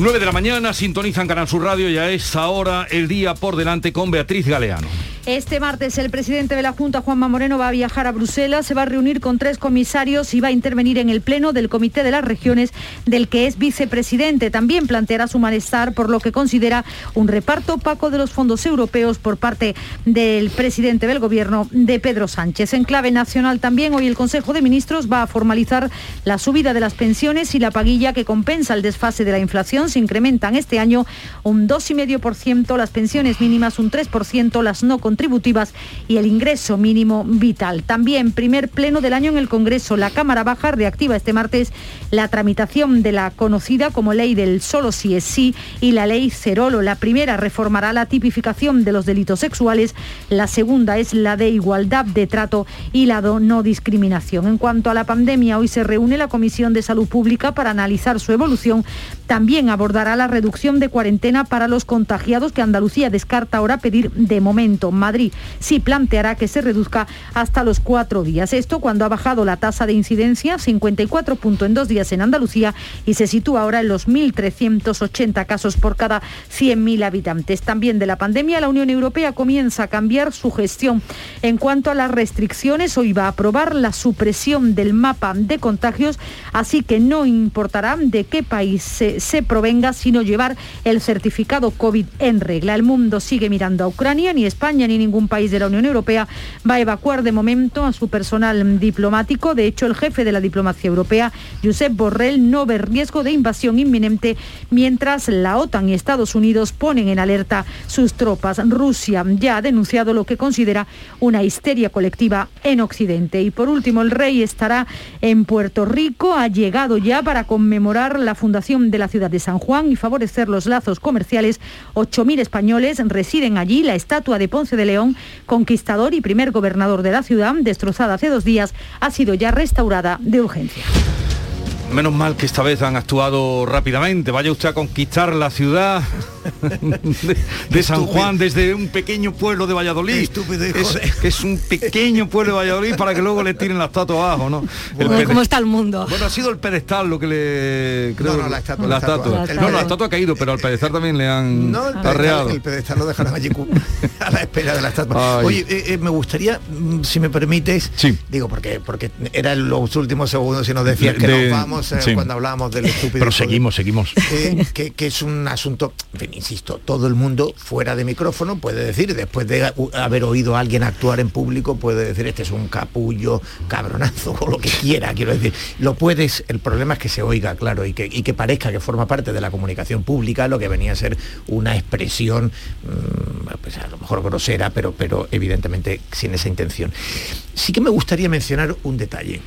9 de la mañana, sintonizan Canal Sur Radio y a esta hora el día por delante con Beatriz Galeano. Este martes el presidente de la Junta, Juanma Moreno, va a viajar a Bruselas, se va a reunir con tres comisarios y va a intervenir en el Pleno del Comité de las Regiones, del que es vicepresidente. También planteará su malestar por lo que considera un reparto opaco de los fondos europeos por parte del presidente del Gobierno, de Pedro Sánchez. En clave nacional también, hoy el Consejo de Ministros va a formalizar la subida de las pensiones y la paguilla que compensa el desfase de la inflación. Se incrementan este año un 2,5%, las pensiones mínimas un 3%, las no contributivas y el ingreso mínimo vital. También primer pleno del año en el Congreso. La Cámara Baja reactiva este martes la tramitación de la conocida como ley del solo sí es sí y la ley Cerolo. La primera reformará la tipificación de los delitos sexuales, la segunda es la de igualdad de trato y la de no discriminación. En cuanto a la pandemia, hoy se reúne la Comisión de Salud Pública para analizar su evolución. También abordará la reducción de cuarentena para los contagiados que Andalucía descarta ahora pedir de momento. Madrid sí planteará que se reduzca hasta los cuatro días. Esto cuando ha bajado la tasa de incidencia, 54 puntos en dos días en Andalucía y se sitúa ahora en los 1.380 casos por cada 100.000 habitantes. También de la pandemia, la Unión Europea comienza a cambiar su gestión. En cuanto a las restricciones, hoy va a aprobar la supresión del mapa de contagios, así que no importará de qué país se, provenga, sino llevar el certificado COVID en regla. El mundo sigue mirando a Ucrania, ni España ni ningún país de la Unión Europea va a evacuar de momento a su personal diplomático. De hecho, el jefe de la diplomacia europea, Josep Borrell, no ve riesgo de invasión inminente mientras la OTAN y Estados Unidos ponen en alerta sus tropas. Rusia ya ha denunciado lo que considera una histeria colectiva en Occidente. Y por último, el rey estará en Puerto Rico. Ha llegado ya para conmemorar la fundación de la ciudad de San Juan y favorecer los lazos comerciales. 8.000 españoles residen allí. La estatua de Ponce de León, conquistador y primer gobernador de la ciudad, destrozada hace dos días, ha sido ya restaurada de urgencia. Menos mal que esta vez han actuado rápidamente. Vaya usted a conquistar la ciudad de, de San Juan desde un pequeño pueblo de Valladolid. Es, es un pequeño pueblo de Valladolid para que luego le tiren la estatua abajo, ¿no? El Bueno, ¿Cómo está el mundo? Bueno, ha sido el pedestal lo que le... Creo, No, no, la estatua, La la estatua. estatua. El No, no, la estatua ha caído, pero al pedestal también le han No, el arreado. pedestal, el pedestal lo dejaron allí cu- a la espera de la estatua. Ay. Oye, eh, eh, me gustaría, mm, si me permites, Sí. digo, porque porque eran los últimos segundos y nos decías que De- nos vamos eh, sí. cuando hablábamos del estúpido. Pero seguimos, seguimos. eh, que, que es un asunto, en fin, insisto, todo el mundo fuera de micrófono puede decir, después de haber oído a alguien actuar en público, puede decir, este es un capullo, cabronazo, o lo que quiera, quiero decir. Lo puedes, el problema es que se oiga, claro, y que, y que parezca que forma parte de la comunicación pública, lo que venía a ser una expresión, mm, pues a lo mejor grosera, pero, pero evidentemente sin esa intención. Sí que me gustaría mencionar un detalle.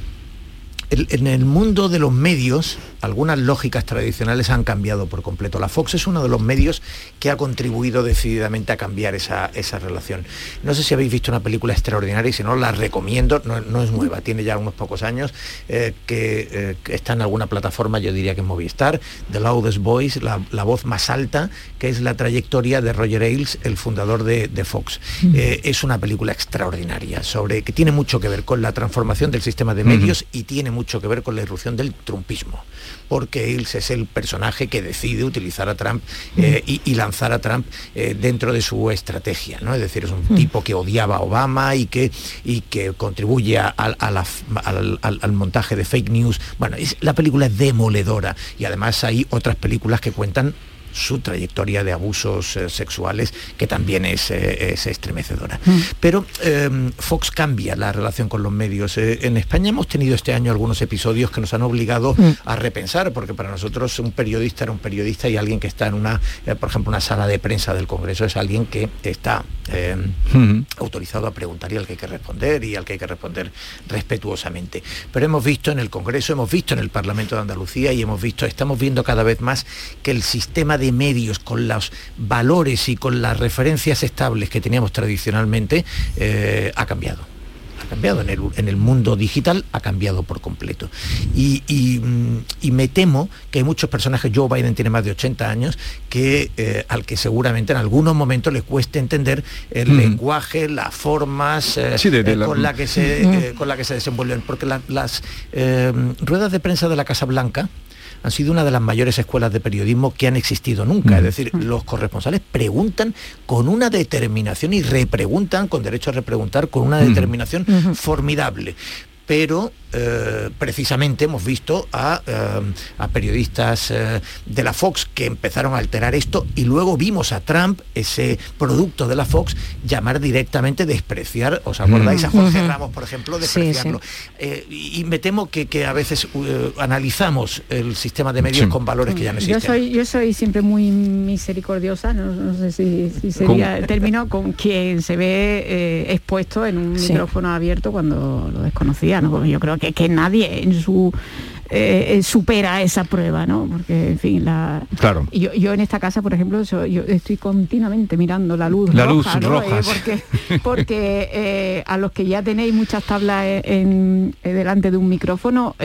En el mundo de los medios, algunas lógicas tradicionales han cambiado por completo. La Fox es uno de los medios que ha contribuido decididamente a cambiar esa, esa relación. No sé si habéis visto una película extraordinaria y si no, la recomiendo, no, no es nueva, tiene ya unos pocos años, eh, que, eh, que está en alguna plataforma, yo diría que en Movistar, The Loudest Voice, la, la voz más alta, que es la trayectoria de Roger Ailes, el fundador de, de Fox. Eh, es una película extraordinaria, sobre que tiene mucho que ver con la transformación del sistema de medios y tiene mucho que ver con la irrupción del trumpismo, porque Ailes es el personaje que decide utilizar a Trump eh, y, y lanzar a Trump eh, dentro de su estrategia, ¿no? Es decir, es un tipo que odiaba a Obama y que, y que contribuye a, a la f- al, al- al montaje de fake news. Bueno, es- la película es demoledora y además hay otras películas que cuentan su trayectoria de abusos eh, sexuales, que también es, eh, es estremecedora. Pero eh, Fox cambia la relación con los medios. Eh, en España hemos tenido este año algunos episodios que nos han obligado a repensar, porque para nosotros un periodista era un periodista y alguien que está en una, por ejemplo, una sala de prensa del Congreso es alguien que está eh, Ujú. autorizado a preguntar y al que hay que responder y al que hay que responder respetuosamente. Pero hemos visto en el Congreso, hemos visto en el Parlamento de Andalucía y hemos visto, estamos viendo cada vez más que el sistema de medios con los valores y con las referencias estables que teníamos tradicionalmente eh, ha cambiado ha cambiado en el, en el mundo digital, ha cambiado por completo. Y, y, mm, y me temo que hay muchos personajes, Joe Biden tiene más de 80 años, que eh, al que seguramente en algunos momentos le cueste entender el Mm. lenguaje, las formas eh, Sí, de- de eh, la- con, la que se, eh, con la que se desenvuelven. Porque la- las ruedas de prensa de la Casa Blanca han sido una de las mayores escuelas de periodismo que han existido nunca. Mm. Es decir, los corresponsales preguntan con una determinación y repreguntan, con derecho a repreguntar, con una Mm. determinación formidable. Pero eh, precisamente hemos visto a, eh, a periodistas eh, de la Fox que empezaron a alterar esto y luego vimos a Trump, ese producto de la Fox, llamar directamente, despreciar, ¿os acordáis? A Jorge Ramos, por ejemplo, Sí, despreciarlo. Eh, y, y me temo que, que a veces analizamos el sistema de medios Sí. con valores que ya no Yo existen. soy, yo soy siempre muy misericordiosa, no, no sé si, si sería el término, con quien se ve eh, expuesto en un Sí. micrófono abierto cuando lo desconocía, ¿no? Porque yo creo que, que nadie en su eh, eh, supera esa prueba, ¿no? Porque, en fin, la... Claro. Yo, yo en esta casa, por ejemplo, yo, yo estoy continuamente mirando la luz La roja, luz ¿no? roja, Eh, porque porque eh, a los que ya tenéis muchas tablas en, en- delante de un micrófono,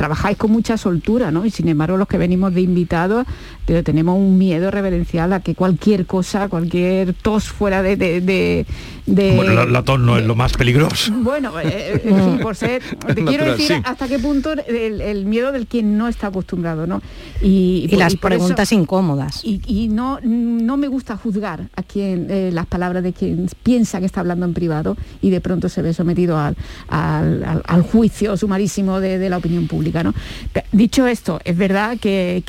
trabajáis con mucha soltura, ¿no? Y sin embargo, los que venimos de invitados, pero tenemos un miedo reverencial a que cualquier cosa, cualquier tos fuera de... de, de- de- Bueno, la, la tos no es lo más peligroso. bueno, eh, en fin, por ser, te quiero decir sí. hasta qué punto el, el miedo del quien no está acostumbrado, ¿no? Y, Y, por- las eso- preguntas incómodas. y, y no, no me gusta juzgar a quien eh, las palabras de quien piensa que está hablando en privado y de pronto se ve sometido al, al- al- al juicio sumarísimo de, de la opinión pública. Dicho esto, es verdad que,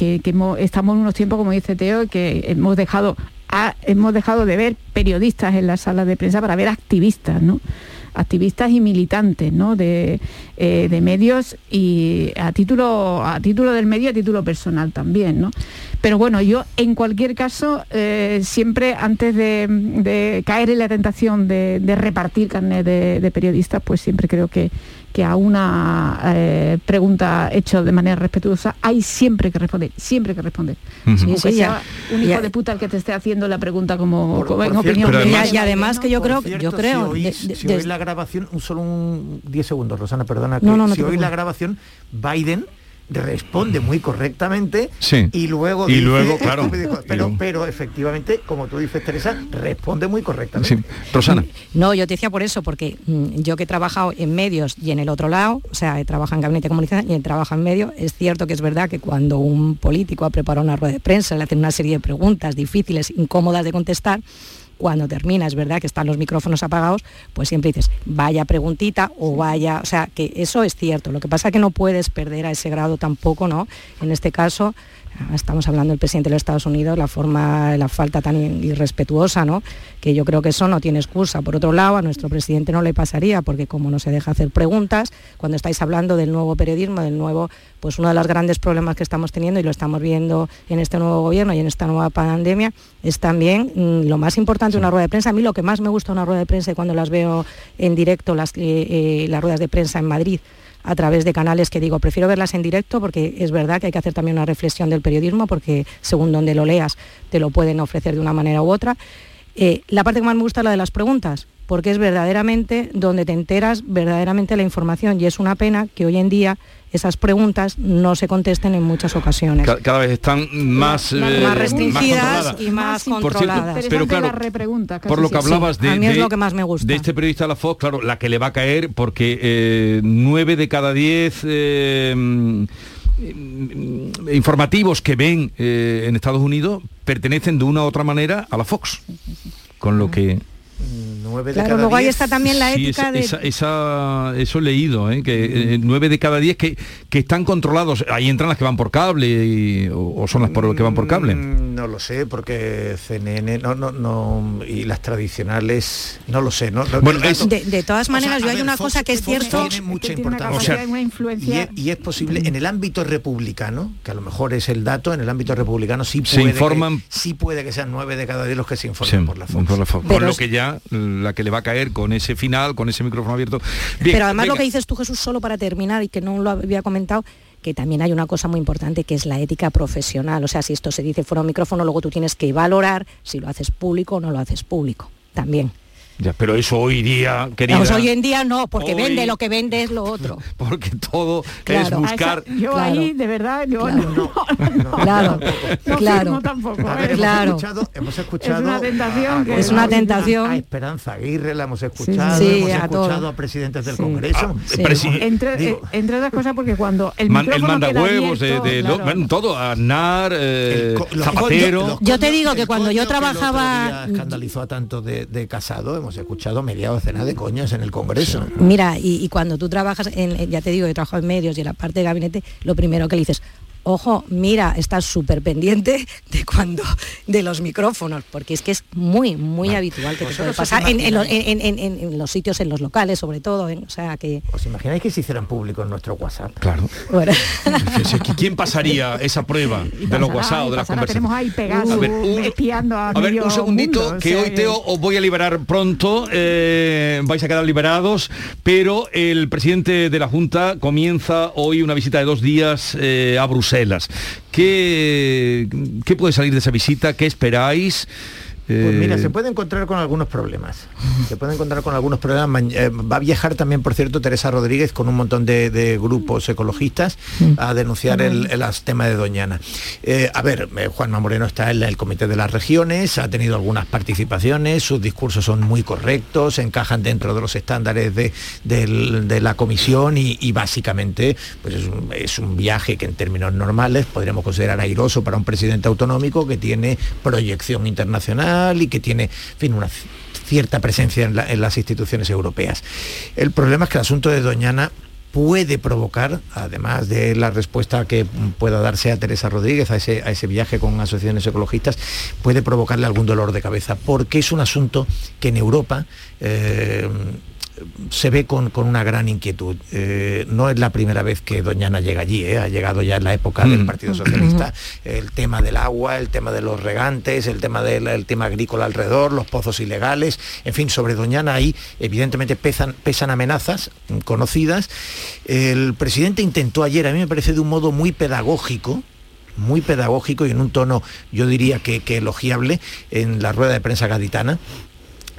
estamos en unos tiempos, como dice Teo, que hemos dejado, a- hemos dejado de ver periodistas en las salas de prensa para ver activistas, activistas y militantes ¿no? de, eh, de medios y a título a título del medio a título personal también ¿no? pero bueno yo en cualquier caso eh, siempre antes de, caer en la tentación de, de repartir carnet de periodistas pues siempre creo que que a una eh, pregunta hecha de manera respetuosa hay siempre que responder, siempre que responder. Ujú. Aunque Sí, sí, sea ya. un hijo Ya. de puta el que te esté haciendo la pregunta como, Por- como en por cierto, opinión. de- además- y además que yo creo, cierto, yo creo, si oís, de- de- si oís la grabación, un solo un 10 segundos, Rosana, perdona, que No, no, no si oís la grabación, Biden responde muy correctamente Sí. y luego Y dice- luego, claro, pero, y luego- pero efectivamente, como tú dices, Teresa, responde muy correctamente. Sí. Rosana. No, yo te decía por eso, porque mm, yo que he trabajado en medios y en el otro lado, o sea, he trabajado en gabinete de comunicación y he trabajado en medios, es cierto que es verdad que cuando un político ha preparado una rueda de prensa, le hacen una serie de preguntas difíciles, incómodas de contestar, cuando termina, es verdad que están los micrófonos apagados, pues siempre dices, vaya preguntita o vaya, o sea, que eso es cierto. Lo que pasa es que no puedes perder a ese grado tampoco, ¿no? En este caso, estamos hablando del presidente de los Estados Unidos, la forma, la falta tan irrespetuosa, ¿no? Que yo creo que eso no tiene excusa. Por otro lado, a nuestro presidente no le pasaría, porque como no se deja hacer preguntas, cuando estáis hablando del nuevo periodismo, del nuevo, pues uno de los grandes problemas que estamos teniendo y lo estamos viendo en este nuevo gobierno y en esta nueva pandemia, es también mm, lo más importante de una rueda de prensa. A mí lo que más me gusta de una rueda de prensa y cuando las veo en directo, las, eh, eh, las ruedas de prensa en Madrid, a través de canales que digo, prefiero verlas en directo porque es verdad que hay que hacer también una reflexión del periodismo porque según donde lo leas te lo pueden ofrecer de una manera u otra. Eh, la parte que más me gusta es la de las preguntas, porque es verdaderamente donde te enteras verdaderamente la información y es una pena que hoy en día esas preguntas no se contesten en muchas ocasiones. Ca- Cada vez están más, La- la- eh, más restringidas y más Más Por cierto, controladas. pero claro, Por lo que hablabas Sí, de, a mí es de- lo que más me gusta. de este periodista de la Fox, claro, la que le va a caer porque eh, nueve de cada diez mm, mm, informativos que ven eh, en Estados Unidos pertenecen de una u otra manera a la Fox. Con lo que... Nueve de Claro, cada luego ahí diez. está también la Sí, ética esa, de... esa- esa- eso he leído, ¿eh? que eh, nueve de cada diez que, que están controlados. Ahí entran las que van por cable y- o, o son las por, que van por cable. Mm, No lo sé, porque CNN no, no, no, y las tradicionales, no lo sé. No, no- Bueno, es- De, de todas O sea, maneras, yo hay ver, una Fox- cosa que es Fox cierto... tiene mucha que tiene una importancia. capacidad, O sea, una Y influencia. es, y es posible, en el ámbito republicano, que a lo mejor es el dato, en el ámbito republicano sí Se puede, informan- que, sí puede que sean nueve de cada diez los que se informan Sí, por la Fox. por la Fox. Pero Con lo que ya la que le va a caer con ese final, con ese micrófono abierto. Bien, Pero además lo que dices tú, Jesús, solo para terminar y que no lo había comentado, que también hay una cosa muy importante que es la ética profesional. O sea, si esto se dice fuera un micrófono, luego tú tienes que valorar si lo haces público o no lo haces público. También. Ya, pero eso hoy día, querida... Vamos, hoy en día no, porque Hoy- vende lo que vende es lo otro. Porque todo es Claro. A buscar... esa- yo Claro. ahí, de verdad, yo Claro. no, no, Claro, no claro. firmo tampoco. A ¿eh? hemos escuchado, hemos escuchado Es una tentación que- Es una a tentación. Esperanza Aguirre la hemos escuchado, sí, hemos a escuchado todo. a presidentes del Sí. Congreso. Ah, Sí. presi- Entre, Digo- eh, entre otras cosas porque cuando el Man- el manda huevos de, abierto, de lo- todo, Aznar, eh, Zapatero. Yo te digo que cuando yo trabajaba- escandalizó a tanto de, de casado, hemos escuchado media docena de coños en el Congreso. Mira, y, cuando tú trabajas, en, ya te digo, he trabajado en medios y en la parte de gabinete, lo primero que le dices, ojo, mira, estás súper pendiente de cuando, de los micrófonos, porque es que es muy, muy habitual que te puede vosotros os pasar en, en en- en- en- en los sitios, en los locales, sobre todo, en- o sea que, ¿Os imagináis que se hicieran público en nuestro WhatsApp? Claro. bueno, Fíjese, ¿qui- ¿Quién pasaría esa prueba de los WhatsApp de las pasará, tenemos ahí conversaciones? A ver, un- espiando a, A ver, medio un segundito, mundo, o que sea hoy Teo os voy a liberar pronto, eh, vais a quedar liberados, pero el presidente de la Junta comienza hoy una visita de dos días eh, a Bruselas. ¿Qué, ¿Qué puede salir de esa visita? ¿Qué esperáis? Pues mira, Eh, se puede encontrar con algunos problemas. Se puede encontrar con algunos problemas. Ma- eh, va a viajar también, por cierto, Teresa Rodríguez con un montón de, de grupos ecologistas a denunciar el, el tema de Doñana. Eh, a ver, Juanma Moreno está en el Comité de las Regiones, ha tenido algunas participaciones, sus discursos son muy correctos, encajan dentro de los estándares de, del- de la comisión y, y básicamente pues es un, es un viaje que en términos normales podríamos considerar airoso para un presidente autonómico que tiene proyección internacional y que tiene, en fin, una cierta presencia en las instituciones europeas. El problema es que el asunto de Doñana puede provocar, además de la respuesta que pueda darse a Teresa Rodríguez a ese, a ese viaje con asociaciones ecologistas, puede provocarle algún dolor de cabeza, porque es un asunto que en Europa eh, se ve con, con una gran inquietud. Eh, no es la primera vez que Doñana llega allí, ¿eh? ha llegado ya en la época del Mm. Partido Socialista, el tema del agua, el tema de los regantes, el tema del el tema agrícola alrededor, los pozos ilegales, en fin, sobre Doñana ahí evidentemente pesan, pesan amenazas conocidas. El presidente intentó ayer, a mí me parece de un modo muy pedagógico, muy pedagógico y en un tono, yo diría que, que elogiable, en la rueda de prensa gaditana,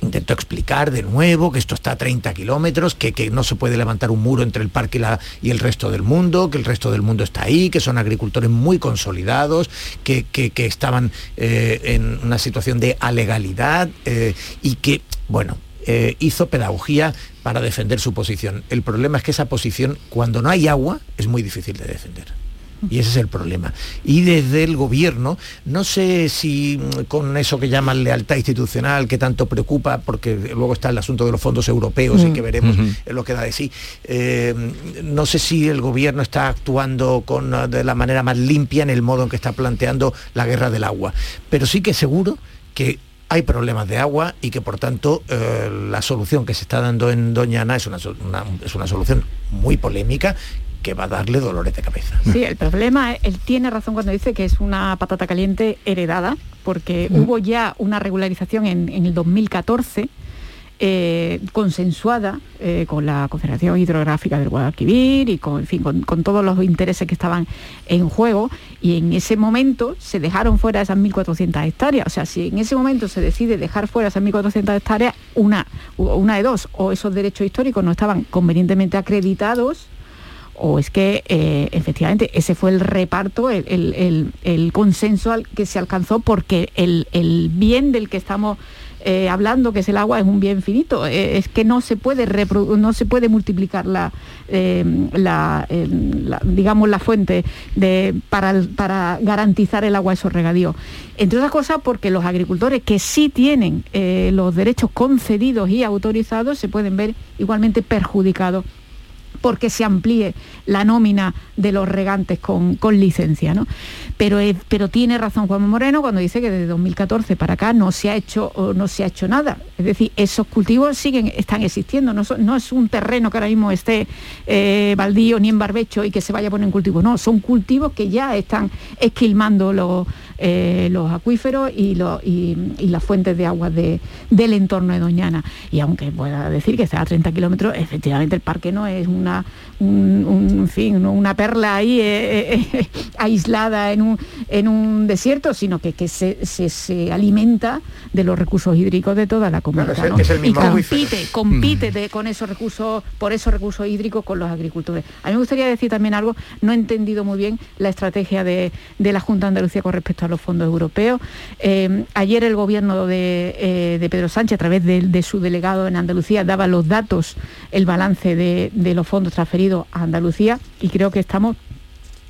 intentó explicar de nuevo que esto está a 30 kilómetros, que, que no se puede levantar un muro entre el parque y, el resto del mundo, que el resto del mundo está ahí, que son agricultores muy consolidados, que, que- que estaban eh, en una situación de alegalidad eh, y que, bueno, eh, hizo pedagogía para defender su posición. El problema es que esa posición, cuando no hay agua, es muy difícil de defender. Y ese es el problema. Y desde el gobierno, no sé si mm, con eso que llaman lealtad institucional, que tanto preocupa, porque luego está el asunto de los fondos europeos y que veremos lo que da de sí, eh, no sé si el gobierno está actuando con, eh, de la manera más limpia en el modo en que está planteando la guerra del agua. Pero sí que seguro que hay problemas de agua y que por tanto eh, la solución que se está dando en Doñana es una- es una solución muy polémica que va a darle dolores de cabeza. Sí, el problema, él tiene razón cuando dice que es una patata caliente heredada, porque hubo ya una regularización en, en el 2014 eh, consensuada eh, con la Confederación Hidrográfica del Guadalquivir y con, en fin, con, con todos los intereses que estaban en juego y en ese momento se dejaron fuera esas 1.400 hectáreas. O sea, si en ese momento se decide dejar fuera esas 1.400 hectáreas, una, una de dos, o esos derechos históricos no estaban convenientemente acreditados o es que eh, efectivamente ese fue el reparto, el, el- consenso que se alcanzó porque el, bien del que estamos eh, hablando, que es el agua, es un bien finito. Eh, es que no se puede no se puede multiplicar la, digamos la fuente para, para garantizar el agua a esos regadíos. Entre otras cosas porque los agricultores que sí tienen los derechos concedidos y autorizados se pueden ver igualmente perjudicados porque se amplíe la nómina de los regantes con, con licencia. ¿no? Pero, pero tiene razón Juan Moreno cuando dice que desde 2014 para acá no se ha hecho, no se ha hecho nada. Es decir, esos cultivos siguen, están existiendo. No, no es un terreno que ahora mismo esté eh, baldío ni en barbecho y que se vaya a poner en cultivo. No, son cultivos que ya están esquilmando los, eh, los acuíferos y, los- y- y las fuentes de agua de- del entorno de Doñana. Y aunque pueda decir que está a 30 kilómetros, efectivamente el parque no es una, un, un- en fin, una perla ahí eh, eh, aislada en un, en un desierto, sino que, que se, se, alimenta de los recursos hídricos de toda la comunidad. y compite, compite con esos recursos, por esos recursos hídricos con los agricultores. A mí me gustaría decir también algo, no he entendido muy bien la estrategia de, la Junta de Andalucía con respecto a los fondos europeos. Eh, ayer el gobierno de, eh, Pedro Sánchez, a través de, su delegado en Andalucía, daba los datos, el balance de, de los fondos transferidos a Andalucía y creo que estamos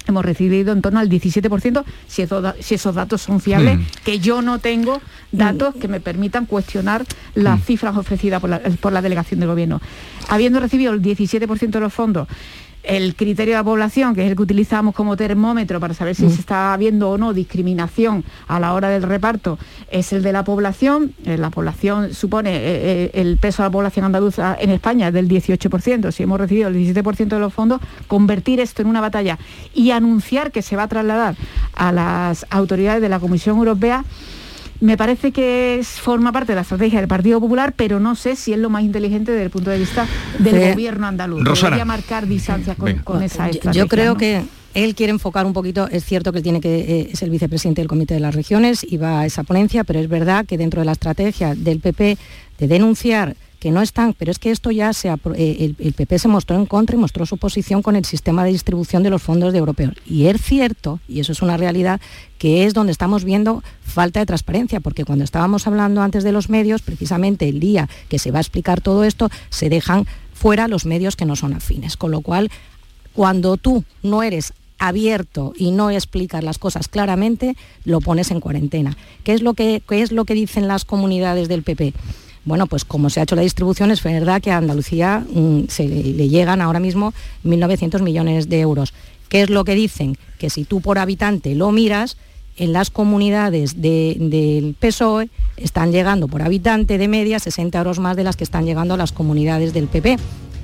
hemos recibido en torno al 17%, si esos, si esos datos son fiables, mm. que yo no tengo datos que me permitan cuestionar las mm. cifras ofrecidas por la, por la delegación del gobierno. Habiendo recibido el 17% de los fondos, el criterio de la población, que es el que utilizamos como termómetro para saber si mm. se está habiendo o no discriminación a la hora del reparto, es el de la población. Eh, la población supone, eh, eh, el peso de la población andaluza en España es del 18%. Si hemos recibido el 17% de los fondos, convertir esto en una batalla y anunciar que se va a trasladar a las autoridades de la Comisión Europea me parece que es, forma parte de la estrategia del Partido Popular, pero no sé si es lo más inteligente desde el punto de vista del gobierno andaluz. Rosana. marcar distancia con, esa estrategia. Yo creo que él quiere enfocar un poquito, es cierto que él tiene que eh, es el vicepresidente del Comité de las Regiones y va a esa ponencia, pero es verdad que dentro de la estrategia del PP de denunciar que no están, pero es que esto ya se, eh, el, PP se mostró en contra y mostró su posición con el sistema de distribución de los fondos de europeos. Y es cierto, y eso es una realidad, que es donde estamos viendo falta de transparencia, porque cuando estábamos hablando antes de los medios, precisamente el día que se va a explicar todo esto, se dejan fuera los medios que no son afines. Con lo cual, cuando tú no eres abierto y no explicas las cosas claramente, lo pones en cuarentena. ¿Qué es lo que, qué es lo que dicen las comunidades del PP? Bueno, pues como se ha hecho la distribución, es verdad que a Andalucía mm, se le, llegan ahora mismo 1.900 millones de euros. ¿Qué es lo que dicen? Que si tú por habitante lo miras, en las comunidades del PSOE están llegando por habitante de media 60 euros más de las que están llegando a las comunidades del PP.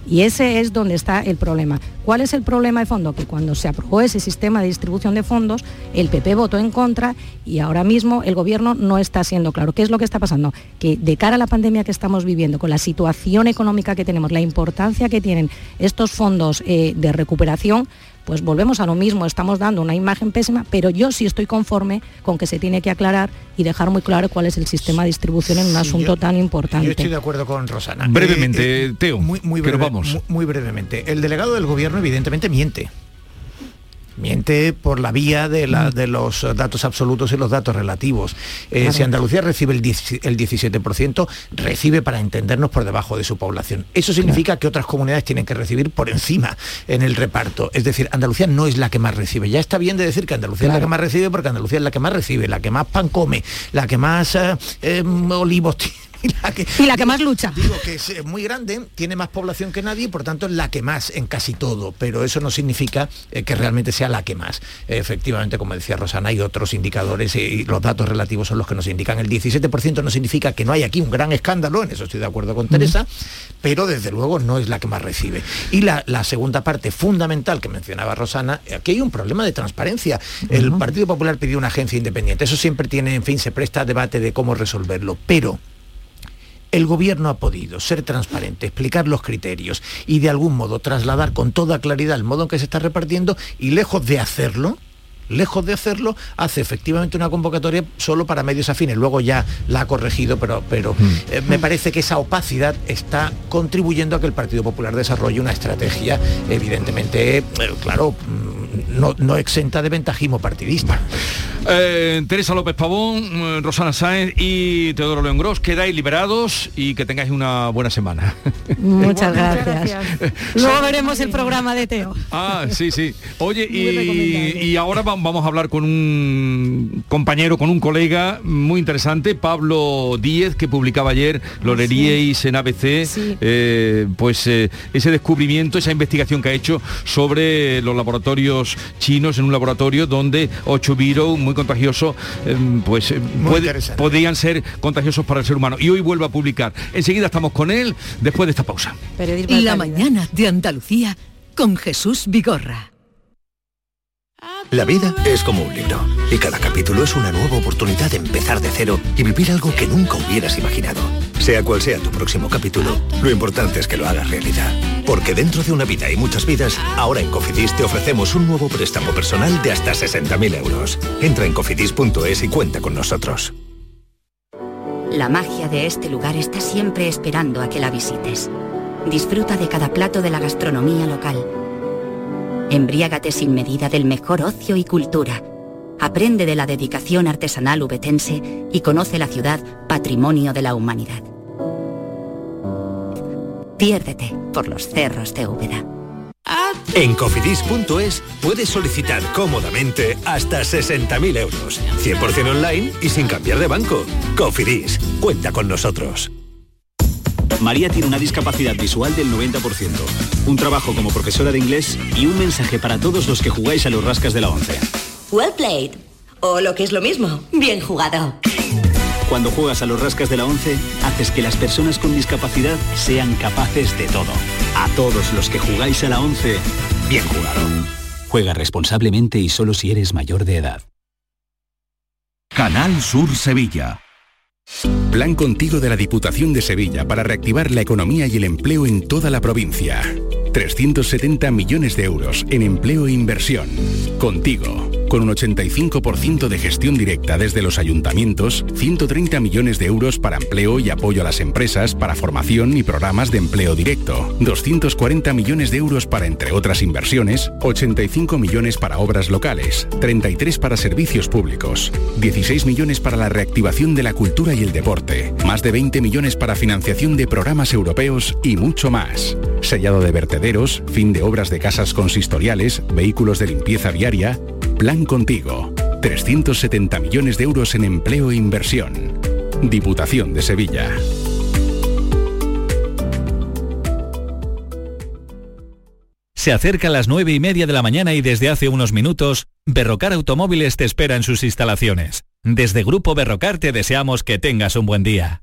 Y ese es donde está el problema. ¿Cuál es el problema de fondo? Que cuando se aprobó ese sistema de distribución de fondos, el PP votó en contra y ahora mismo el gobierno no está siendo claro. ¿Qué es lo que está pasando? Que de cara a la pandemia que estamos viviendo, con la situación económica que tenemos, la importancia que tienen estos fondos eh, de recuperación, pues volvemos a lo mismo, estamos dando una imagen pésima, pero yo sí estoy conforme con que se tiene que aclarar y dejar muy claro cuál es el sistema de distribución en un asunto tan importante. Yo estoy de acuerdo con Rosana. Brevemente, eh, eh, Teo, muy, muy, vamos. muy brevemente. El delegado del gobierno evidentemente miente miente por la vía de, la, mm. de, los datos absolutos y los datos relativos. Eh, si Andalucía recibe el, 17%, recibe para entendernos por debajo de su población. Eso significa que otras comunidades tienen que recibir por encima en el reparto. Es decir, Andalucía no es la que más recibe. Ya está bien de decir que Andalucía es la que más recibe porque Andalucía es la que más recibe, la que más pan come, la que más eh, em, olivos tiene y la que, más lucha. Digo que es muy grande, tiene más población que nadie y por tanto es la que más en casi todo, pero eso no significa eh, que realmente sea la que más. efectivamente, como decía Rosana, hay otros indicadores y los datos relativos son los que nos indican. El 17% no significa que no hay aquí un gran escándalo, en eso estoy de acuerdo con Teresa, pero desde luego no es la que más recibe. Y la, segunda parte fundamental que mencionaba Rosana, aquí hay un problema de transparencia. El Partido Popular pidió una agencia independiente, eso siempre tiene, en fin, se presta a debate de cómo resolverlo, pero el gobierno ha podido ser transparente, explicar los criterios y de algún modo trasladar con toda claridad el modo en que se está repartiendo y lejos de hacerlo, lejos de hacerlo, hace efectivamente una convocatoria solo para medios afines. Luego ya la ha corregido, pero, pero mm. eh, me parece que esa opacidad está contribuyendo a que el Partido Popular desarrolle una estrategia, evidentemente, eh, claro, mm, no, no, exenta de ventajismo partidista. Eh, Teresa López Pavón, eh, Rosana Sáenz y Teodoro León Gros, quedáis liberados y que tengáis una buena semana. Muchas gracias. Luego veremos el programa de Teo. Ah, sí, sí. Oye, y, ahora vamos a hablar con un compañero, con un colega muy interesante, Pablo Díez, que publicaba ayer, lo leeríais en ABC, eh, pues ese descubrimiento, esa investigación que ha hecho sobre los laboratorios chinos en un laboratorio donde ocho virus muy contagioso, em, pues em, podrían ser contagiosos para el ser humano. Y hoy vuelve a publicar. Enseguida estamos con él después de esta pausa. La mañana de Andalucía con Jesús Vigorra. La vida es como un libro y cada capítulo es una nueva oportunidad de empezar de cero y vivir algo que nunca hubieras imaginado. Sea cual sea tu próximo capítulo, lo importante es que lo hagas realidad. Porque dentro de una vida y muchas vidas, ahora en Cofidis te ofrecemos un nuevo préstamo personal de hasta 60.000 euros. Entra en cofidis.es y cuenta con nosotros. La magia de este lugar está siempre esperando a que la visites. Disfruta de cada plato de la gastronomía local. Embriágate sin medida del mejor ocio y cultura. Aprende de la dedicación artesanal ubetense y conoce la ciudad patrimonio de la humanidad. Piérdete por los cerros de Úbeda. En cofidis.es puedes solicitar cómodamente hasta 60.000 euros, 100% online y sin cambiar de banco. Cofidis, cuenta con nosotros. María tiene una discapacidad visual del 90%, un trabajo como profesora de inglés y un mensaje para todos los que jugáis a los rascas de la 11. Well played. O lo que es lo mismo, bien jugado. Cuando juegas a los rascas de la 11, haces que las personas con discapacidad sean capaces de todo. A todos los que jugáis a la 11, bien jugado. Juega responsablemente y solo si eres mayor de edad. Canal Sur Sevilla. Plan contigo de la Diputación de Sevilla para reactivar la economía y el empleo en toda la provincia. 370 millones de euros en empleo e inversión. Contigo, con un 85% de gestión directa desde los ayuntamientos, 130 millones de euros para empleo y apoyo a las empresas para formación y programas de empleo directo, 240 millones de euros para, entre otras inversiones, 85 millones para obras locales, 33 para servicios públicos, 16 millones para la reactivación de la cultura y el deporte, más de 20 millones para financiación de programas europeos y mucho más. Sellado de vertederos, fin de obras de casas consistoriales, vehículos de limpieza viaria, Plan Contigo. 370 millones de euros en empleo e inversión. Diputación de Sevilla. Se acerca a las nueve y media de la mañana y desde hace unos minutos, Berrocar Automóviles te espera en sus instalaciones. Desde Grupo Berrocar te deseamos que tengas un buen día.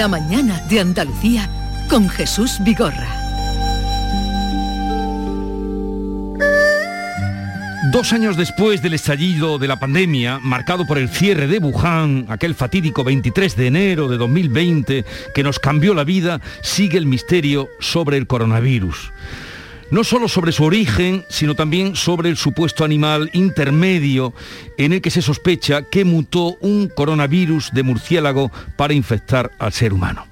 La mañana de Andalucía con Jesús Vigorra. Dos años después del estallido de la pandemia, marcado por el cierre de Wuhan, aquel fatídico 23 de enero de 2020 que nos cambió la vida, sigue el misterio sobre el coronavirus no solo sobre su origen, sino también sobre el supuesto animal intermedio en el que se sospecha que mutó un coronavirus de murciélago para infectar al ser humano.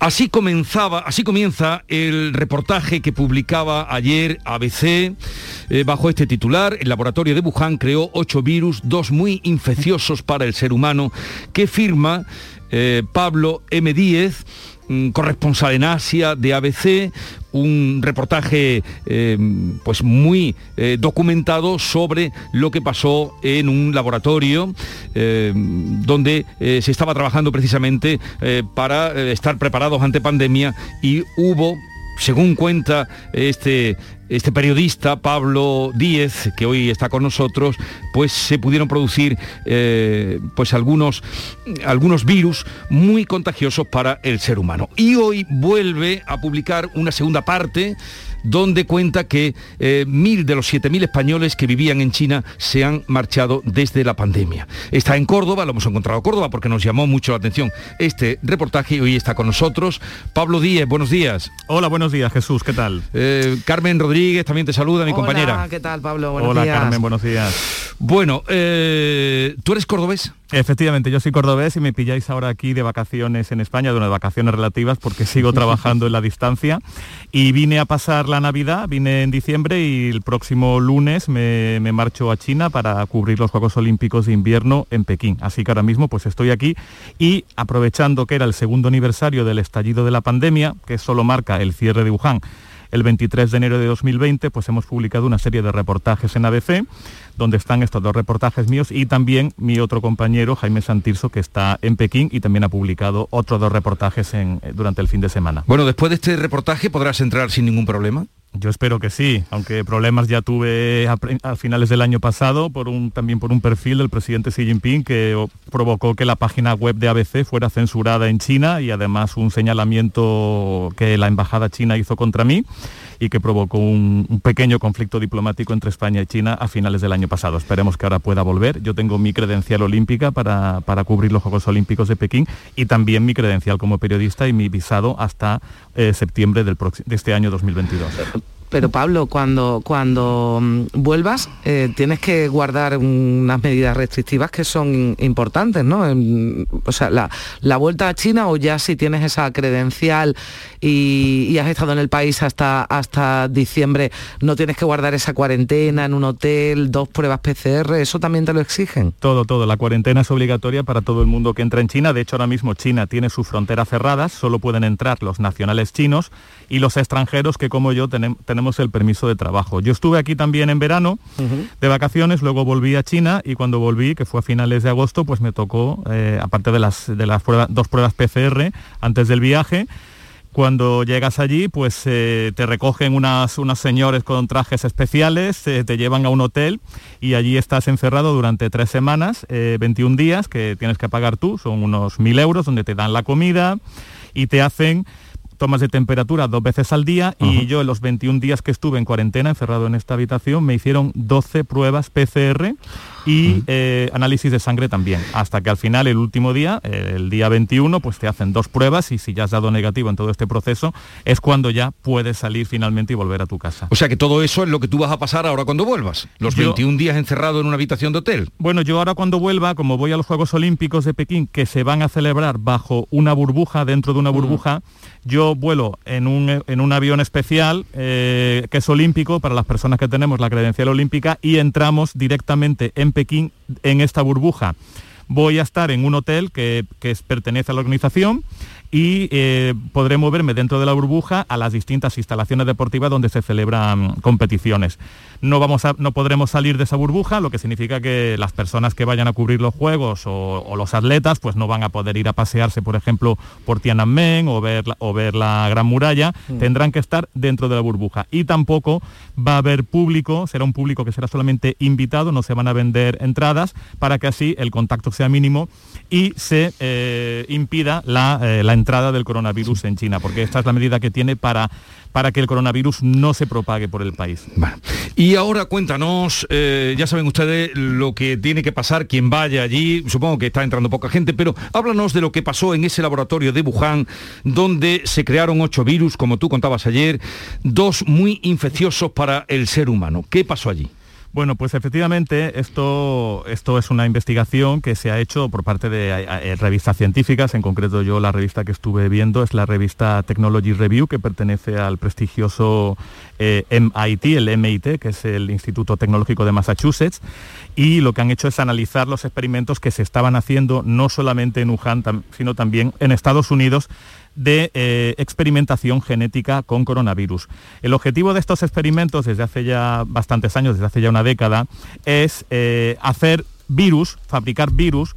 Así comenzaba, así comienza el reportaje que publicaba ayer ABC eh, bajo este titular. El laboratorio de Wuhan creó ocho virus, dos muy infecciosos para el ser humano, que firma eh, Pablo M. Díez corresponsal en Asia de ABC, un reportaje eh, pues muy eh, documentado sobre lo que pasó en un laboratorio eh, donde se estaba trabajando precisamente para estar preparados ante pandemia y hubo según cuenta este, este periodista Pablo Díez, que hoy está con nosotros, pues se pudieron producir eh, pues algunos, algunos virus muy contagiosos para el ser humano. Y hoy vuelve a publicar una segunda parte donde cuenta que eh, mil de los 7.000 españoles que vivían en China se han marchado desde la pandemia. Está en Córdoba, lo hemos encontrado en Córdoba porque nos llamó mucho la atención este reportaje y hoy está con nosotros. Pablo Díez, buenos días. Hola, buenos días Jesús, ¿qué tal? Eh, Carmen Rodríguez también te saluda, mi Hola, compañera. ¿qué tal Pablo? Buenos Hola días. Carmen, buenos días. Bueno, eh, ¿tú eres cordobés? Efectivamente, yo soy cordobés y me pilláis ahora aquí de vacaciones en España, de unas vacaciones relativas porque sigo trabajando en la distancia y vine a pasar la Navidad, vine en diciembre y el próximo lunes me, me marcho a China para cubrir los Juegos Olímpicos de invierno en Pekín. Así que ahora mismo pues estoy aquí y aprovechando que era el segundo aniversario del estallido de la pandemia, que solo marca el cierre de Wuhan, el 23 de enero de 2020, pues hemos publicado una serie de reportajes en ABC, donde están estos dos reportajes míos y también mi otro compañero, Jaime Santirso, que está en Pekín y también ha publicado otros dos reportajes en- eh, durante el fin de semana. Bueno, después de este reportaje podrás entrar sin ningún problema. Yo espero que sí, aunque problemas ya tuve a, finales del año pasado por un, también por un perfil del presidente Xi Jinping que provocó que la página web de ABC fuera censurada en China y además un señalamiento que la embajada china hizo contra mí y que provocó un, pequeño conflicto diplomático entre España y China a finales del año pasado. Esperemos que ahora pueda volver. Yo tengo mi credencial olímpica para, para cubrir los Juegos Olímpicos de Pekín y también mi credencial como periodista y mi visado hasta eh, septiembre del de este año 2022. Pero Pablo, cuando, cuando mm, vuelvas eh, tienes que guardar unas medidas restrictivas que son importantes, ¿no? En- o sea, la, la vuelta a China o ya si tienes esa credencial y, y has estado en el país hasta, hasta diciembre, no tienes que guardar esa cuarentena en un hotel, dos pruebas PCR, ¿eso también te lo exigen? Todo, todo. La cuarentena es obligatoria para todo el mundo que entra en China. De hecho, ahora mismo China tiene sus fronteras cerradas. Solo pueden entrar los nacionales chinos y los extranjeros que, como yo, tenem- tenemos el permiso de trabajo. Yo estuve aquí también en verano de vacaciones, luego volví a China y cuando volví, que fue a finales de agosto, pues me tocó, eh, aparte de las, de las pruebas- dos pruebas PCR antes del viaje, cuando llegas allí, pues eh, te recogen unas, unos señores con trajes especiales, eh, te llevan a un hotel y allí estás encerrado durante tres semanas, eh, 21 días que tienes que pagar tú, son unos mil euros donde te dan la comida y te hacen tomas de temperatura dos veces al día y yo en los 21 días que estuve en cuarentena encerrado en esta habitación me hicieron 12 pruebas PCR y eh, análisis de sangre también, hasta que al final el último día, el día 21, pues te hacen dos pruebas y si ya has dado negativo en todo este proceso es cuando ya puedes salir finalmente y volver a tu casa. O sea que todo eso es lo que tú vas a pasar ahora cuando vuelvas. Los Yo- 21 días encerrado en una habitación de hotel. Bueno, yo ahora cuando vuelva, como voy a los Juegos Olímpicos de Pekín, que se van a celebrar bajo una burbuja, dentro de una burbuja, yo vuelo en un, en un avión especial eh, que es olímpico para las personas que tenemos la credencial olímpica y entramos directamente en Pekín en esta burbuja. Voy a estar en un hotel que, que pertenece a la organización y eh, podré moverme dentro de la burbuja a las distintas instalaciones deportivas donde se celebran competiciones. No, vamos a, no podremos salir de esa burbuja, lo que significa que las personas que vayan a cubrir los juegos o, o los atletas pues no van a poder ir a pasearse, por ejemplo, por Tiananmen o ver, la- o ver la Gran Muralla, Mm. tendrán que estar dentro de la burbuja. Y tampoco va a haber público, será un público que será solamente invitado, no se van a vender entradas, para que así el contacto mínimo y se eh, impida la, eh, la entrada del coronavirus en China, porque esta es la medida que tiene para, para que el coronavirus no se propague por el país. Y ahora cuéntanos, eh, ya saben ustedes lo que tiene que pasar quien vaya allí, supongo que está entrando poca gente, pero háblanos de lo que pasó en ese laboratorio de Wuhan, donde se crearon ocho virus, como tú contabas ayer, dos muy infecciosos para el ser humano. ¿Qué pasó allí? Bueno, pues efectivamente esto, esto es una investigación que se ha hecho por parte de eh, eh, revistas científicas, en concreto yo la revista que estuve viendo es la revista Technology Review, que pertenece al prestigioso eh, MIT, el MIT, que es el Instituto Tecnológico de Massachusetts, y lo que han hecho es analizar los experimentos que se estaban haciendo no solamente en Wuhan, sino también en Estados Unidos de eh, experimentación genética con coronavirus. El objetivo de estos experimentos desde hace ya bastantes años, desde hace ya una década, es eh, hacer virus, fabricar virus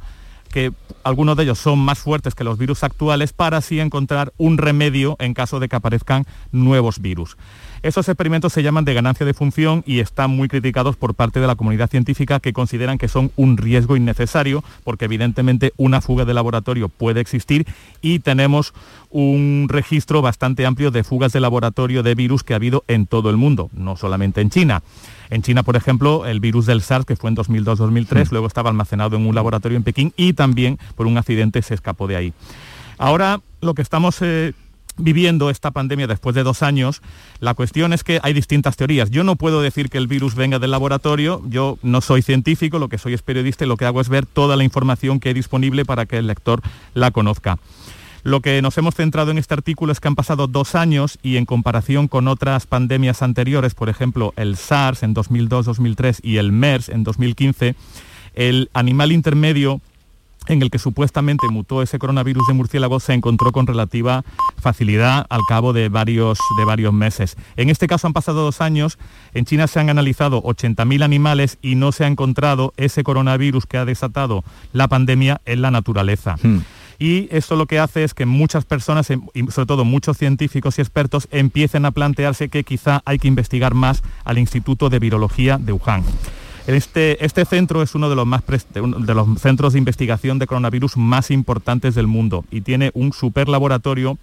que algunos de ellos son más fuertes que los virus actuales para así encontrar un remedio en caso de que aparezcan nuevos virus. Esos experimentos se llaman de ganancia de función y están muy criticados por parte de la comunidad científica que consideran que son un riesgo innecesario porque evidentemente una fuga de laboratorio puede existir y tenemos un registro bastante amplio de fugas de laboratorio de virus que ha habido en todo el mundo, no solamente en China. En China, por ejemplo, el virus del SARS, que fue en 2002-2003, luego estaba almacenado en un laboratorio en Pekín y también por un accidente se escapó de ahí. Ahora lo que estamos eh, viviendo esta pandemia después de dos años, la cuestión es que hay distintas teorías. Yo no puedo decir que el virus venga del laboratorio, yo no soy científico, lo que soy es periodista y lo que hago es ver toda la información que hay disponible para que el lector la conozca. Lo que nos hemos centrado en este artículo es que han pasado dos años y en comparación con otras pandemias anteriores, por ejemplo el SARS en 2002-2003 y el MERS en 2015, el animal intermedio en el que supuestamente mutó ese coronavirus de murciélago se encontró con relativa facilidad al cabo de varios, de varios meses. En este caso han pasado dos años, en China se han analizado 80.000 animales y no se ha encontrado ese coronavirus que ha desatado la pandemia en la naturaleza. Hmm. Y esto lo que hace es que muchas personas, em, y sobre todo muchos científicos y expertos, empiecen a plantearse que quizá hay que investigar más al Instituto de Virología de Wuhan. Este, este centro es uno de los, más de los centros de investigación de coronavirus más importantes del mundo y tiene un super laboratorio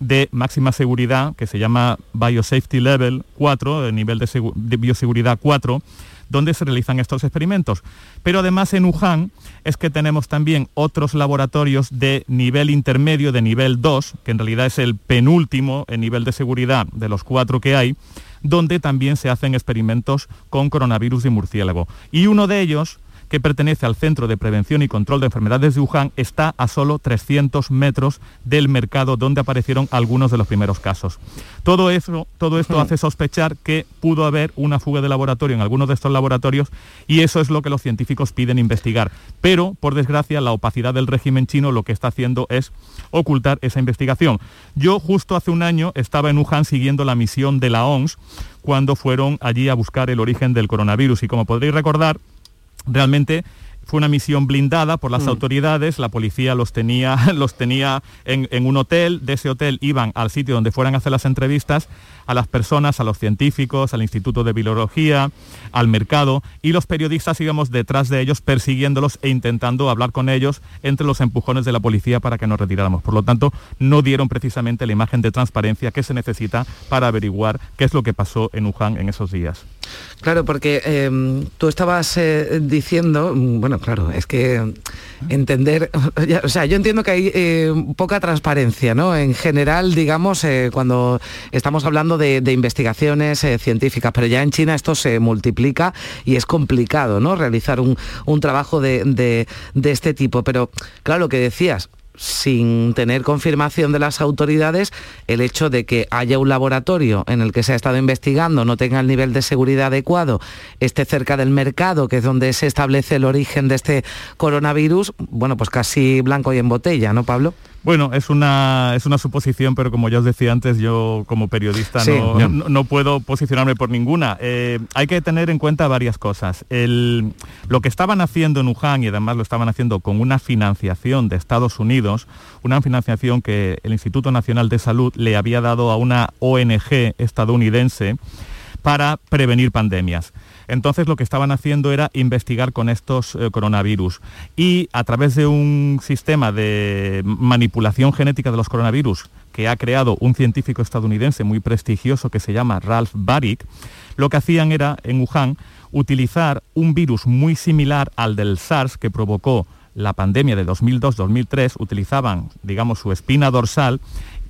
de máxima seguridad que se llama Biosafety Level 4, el nivel de, de bioseguridad 4, donde se realizan estos experimentos. Pero además en Wuhan es que tenemos también otros laboratorios de nivel intermedio, de nivel 2, que en realidad es el penúltimo en nivel de seguridad de los cuatro que hay, donde también se hacen experimentos con coronavirus de murciélago. Y uno de ellos, que pertenece al Centro de Prevención y Control de Enfermedades de Wuhan, está a solo 300 metros del mercado donde aparecieron algunos de los primeros casos. Todo, eso, todo esto hace sospechar que pudo haber una fuga de laboratorio en algunos de estos laboratorios y eso es lo que los científicos piden investigar. Pero, por desgracia, la opacidad del régimen chino lo que está haciendo es ocultar esa investigación. Yo justo hace un año estaba en Wuhan siguiendo la misión de la OMS cuando fueron allí a buscar el origen del coronavirus y como podréis recordar, realmente fue una misión blindada por las mm. autoridades, la policía los tenía, los tenía en, en, un hotel, de ese hotel iban al sitio donde fueran a hacer las entrevistas a las personas, a los científicos, al Instituto de Biología, al mercado y los periodistas íbamos detrás de ellos persiguiéndolos e intentando hablar con ellos entre los empujones de la policía para que nos retiráramos. Por lo tanto, no dieron precisamente la imagen de transparencia que se necesita para averiguar qué es lo que pasó en Wuhan en esos días. Claro, porque em, tú estabas eh, diciendo, mm, bueno, claro, es que entender, o sea, yo entiendo que hay eh, poca transparencia, ¿no? En general, digamos, eh, cuando estamos hablando de, investigaciones científicas, pero ya en China esto se multiplica y es complicado, ¿no? Realizar un, trabajo de, de este tipo. Pero, claro, lo que decías, sin tener confirmación de las autoridades, el hecho de que haya un laboratorio en el que se ha estado investigando no tenga el nivel de seguridad adecuado, esté cerca del mercado, que es donde se establece el origen de este coronavirus, bueno, pues casi blanco y en botella, ¿no, Pablo? Bueno, es una, es una suposición, pero como ya os decía antes, yo como periodista no, puedo posicionarme por ninguna. Eh, hay que tener en cuenta varias cosas. lo que estaban haciendo en Wuhan, y además lo estaban haciendo con una financiación de Estados Unidos, una financiación que el Instituto Nacional de Salud le había dado a una ONG estadounidense para prevenir pandemias. Entonces lo que estaban haciendo era investigar con estos eh, coronavirus. Y a través de un sistema de manipulación genética de los coronavirus que ha creado un científico estadounidense muy prestigioso que se llama Ralph Baric, lo que hacían era en Wuhan utilizar un virus muy similar al del SARS que provocó la pandemia de 2002-2003, utilizaban, digamos, su espina dorsal